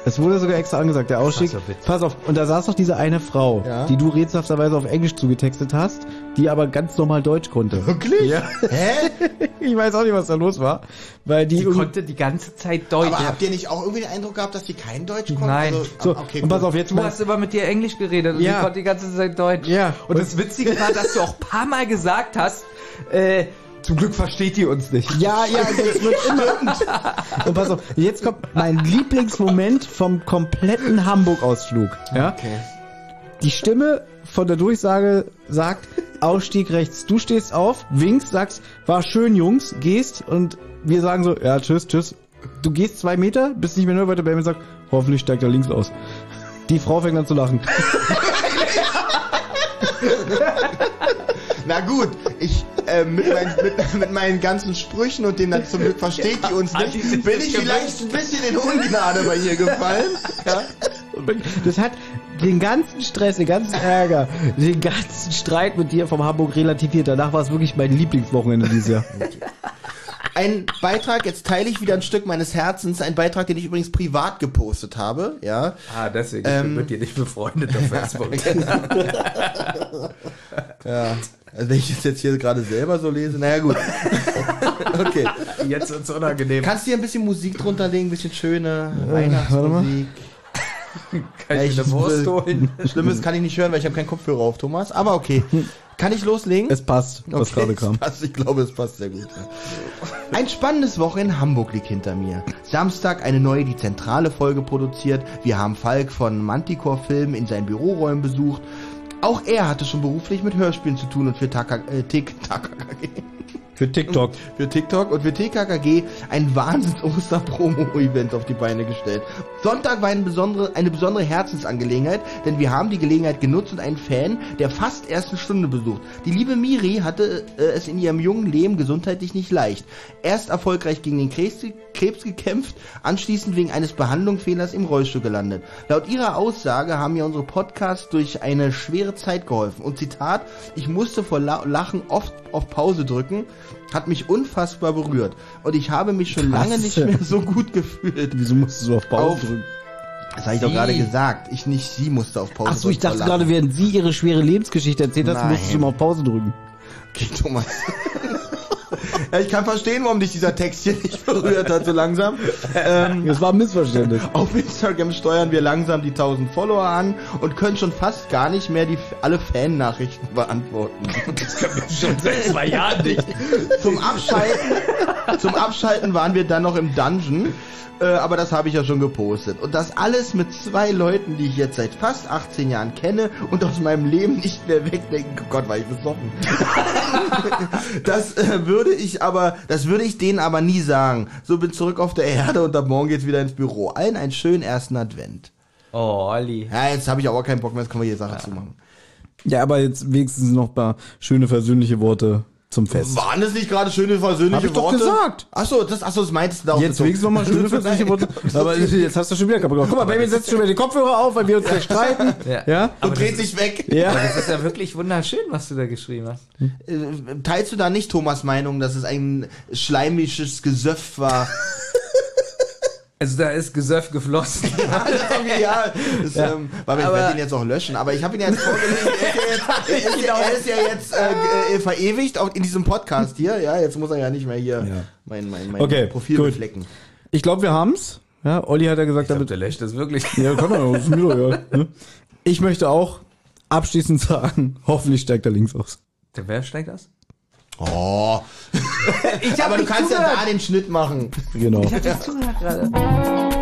Es wurde sogar extra angesagt, der Ausstieg. Pass auf, und da saß doch diese eine Frau, Ja. die du rätselhafterweise auf Englisch zugetextet hast, die aber ganz normal Deutsch konnte. Wirklich? Ja. Hä? Ich weiß auch nicht, was da los war. Weil die, Die konnte die ganze Zeit Deutsch. Aber habt ihr nicht auch irgendwie den Eindruck gehabt, dass die kein Deutsch konnten? Nein. Also, so, okay, und pass auf, jetzt Du hast immer mit dir Englisch geredet und Ja. sie konnte die ganze Zeit Deutsch. Ja. Und das Witzige war, dass du auch ein paar Mal gesagt hast, äh, zum Glück versteht ihr uns nicht. Ja, ja, das wird immer. Und pass auf, jetzt kommt mein Lieblingsmoment vom kompletten Hamburg-Ausflug. Ja? Okay. Die Stimme von der Durchsage sagt, Ausstieg rechts. Du stehst auf, winkst, sagst, war schön, Jungs, gehst und wir sagen so, ja, tschüss, tschüss. Du gehst zwei Meter, bist nicht mehr nur weiter bei mir und sagst, hoffentlich steigt er links aus. Die Frau fängt an zu lachen. Na gut, ich äh, mit, mein, mit, mit meinen ganzen Sprüchen und dem zum Glück versteht die uns nicht, bin ich vielleicht ein bisschen in Ungnade bei ihr gefallen. Ja. Das hat den ganzen Stress, den ganzen Ärger, den ganzen Streit mit dir vom Hamburg relativiert. Danach war es wirklich mein Lieblingswochenende dieses Jahr. Ein Beitrag, jetzt teile ich wieder ein Stück meines Herzens, ein Beitrag, den ich übrigens privat gepostet habe, ja. Ah, deswegen, Ähm, ich bin mit dir nicht befreundet auf Facebook. Ja. Also wenn ich das jetzt hier gerade selber so lese, naja gut. Okay. Jetzt wird's unangenehm. Kannst du hier ein bisschen Musik drunter legen, ein bisschen schöne Äh. Weihnachtsmusik? Kann ich eine Wurst holen? Schlimmes kann ich nicht hören, weil ich habe keinen Kopfhörer auf, Thomas. Aber okay. Kann ich loslegen? Es passt, was Okay, gerade es kam. Passt, ich glaube, es passt sehr gut. Ein spannendes Woche in Hamburg liegt hinter mir. Samstag eine neue Die Zentrale Folge produziert. Wir haben Falk von Manticore Film in seinen Büroräumen besucht. Auch er hatte schon beruflich mit Hörspielen zu tun und für Taka, äh, Für TikTok. für TikTok und für TKKG ein Wahnsinns-Oster-Promo-Event auf die Beine gestellt. Sonntag war eine besondere, eine besondere Herzensangelegenheit, denn wir haben die Gelegenheit genutzt und einen Fan der fast ersten Stunde besucht. Die liebe Miri hatte äh, es in ihrem jungen Leben gesundheitlich nicht leicht. Erst erfolgreich gegen den Krebs, Krebs gekämpft, anschließend wegen eines Behandlungsfehlers im Rollstuhl gelandet. Laut ihrer Aussage haben mir unsere Podcasts durch eine schwere Zeit geholfen. Und Zitat, ich musste vor La Lachen oft auf Pause drücken, hat mich unfassbar berührt. Und ich habe mich schon Krass. lange nicht mehr so gut gefühlt. Wieso musstest du auf Pause Auf- drücken? Das habe ich doch gerade gesagt. Ich nicht, sie musste auf Pause Ach so, ich drücken dachte gerade, während sie ihre schwere Lebensgeschichte erzählt hat, musstest du mal auf Pause drücken. Okay, Thomas. ja, ich kann verstehen, warum dich dieser Text hier nicht berührt hat, so langsam. Ähm, Das war ein Missverständnis. auf Instagram steuern wir langsam die 1000 Follower an und können schon fast gar nicht mehr die alle Fan-Nachrichten beantworten. Das können wir schon seit zwei Jahren nicht. zum Abschalten, zum Abschalten waren wir dann noch im Dungeon. Äh, aber das habe ich ja schon gepostet. Und das alles mit zwei Leuten, die ich jetzt seit fast 18 Jahren kenne und aus meinem Leben nicht mehr wegdenken. Oh Gott, war ich besoffen. das äh, würde ich aber, das würde ich denen aber nie sagen. So bin zurück auf der Erde und ab morgen geht's wieder ins Büro. Allen einen schönen ersten Advent. Oh, Olli. Ja, jetzt habe ich aber keinen Bock mehr, jetzt können wir hier Sache zumachen. Ja, aber jetzt wenigstens noch ein paar schöne versöhnliche Worte zum Fest. Waren das nicht gerade schöne versöhnliche Hab ich doch Worte? gesagt. Achso, das, achso, das meintest du da auch. Jetzt wenigstens nochmal schöne versöhnliche Worte. Aber jetzt hast du schon wieder kaputt gemacht. Guck mal, Baby setzt schon wieder die Kopfhörer auf, weil wir uns gleich streiten. Ja. Ja? Und dreht sich weg. Ja. Aber das ist ja wirklich wunderschön, was du da geschrieben hast. Äh, Teilst du da nicht Thomas Meinung, dass es ein schleimisches Gesöff war? Also da ist Gesöff geflossen. ja, das, ähm, weil ich Aber- werde ihn jetzt auch löschen, aber ich habe ihn ja jetzt vorgelesen, er ist ja jetzt, er ist ja, er ja jetzt äh, äh, verewigt auch in diesem Podcast hier, ja, jetzt muss er ja nicht mehr hier Ja. mein, mein, mein Okay, Profil gut. beflecken. Ich glaube, wir haben's. Ja, Olli hat ja gesagt, damit. der löscht das wirklich. Ja, kann man, das ist mir doch, ja. ne? Ich möchte auch abschließend sagen, hoffentlich steigt er links aus. Der wer steigt das? Oh. Ich Aber du kannst ja da den Schnitt machen. Genau. zugehört gerade.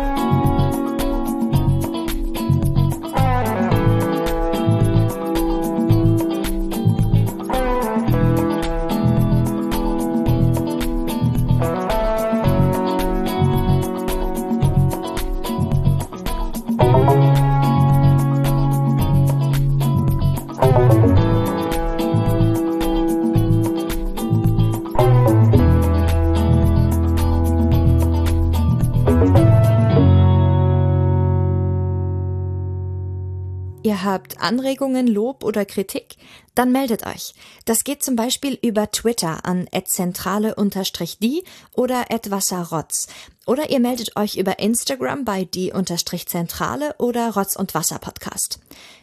Habt Anregungen, Lob oder Kritik? Dann meldet euch. Das geht zum Beispiel über Twitter an @zentrale_die oder @wasserrotz. Oder ihr meldet euch über Instagram bei die_zentrale oder Rotz und Wasser Podcast.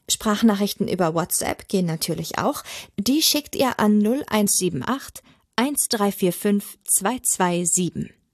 Sprachnachrichten über WhatsApp gehen natürlich auch. Die schickt ihr an 0178 1345 227.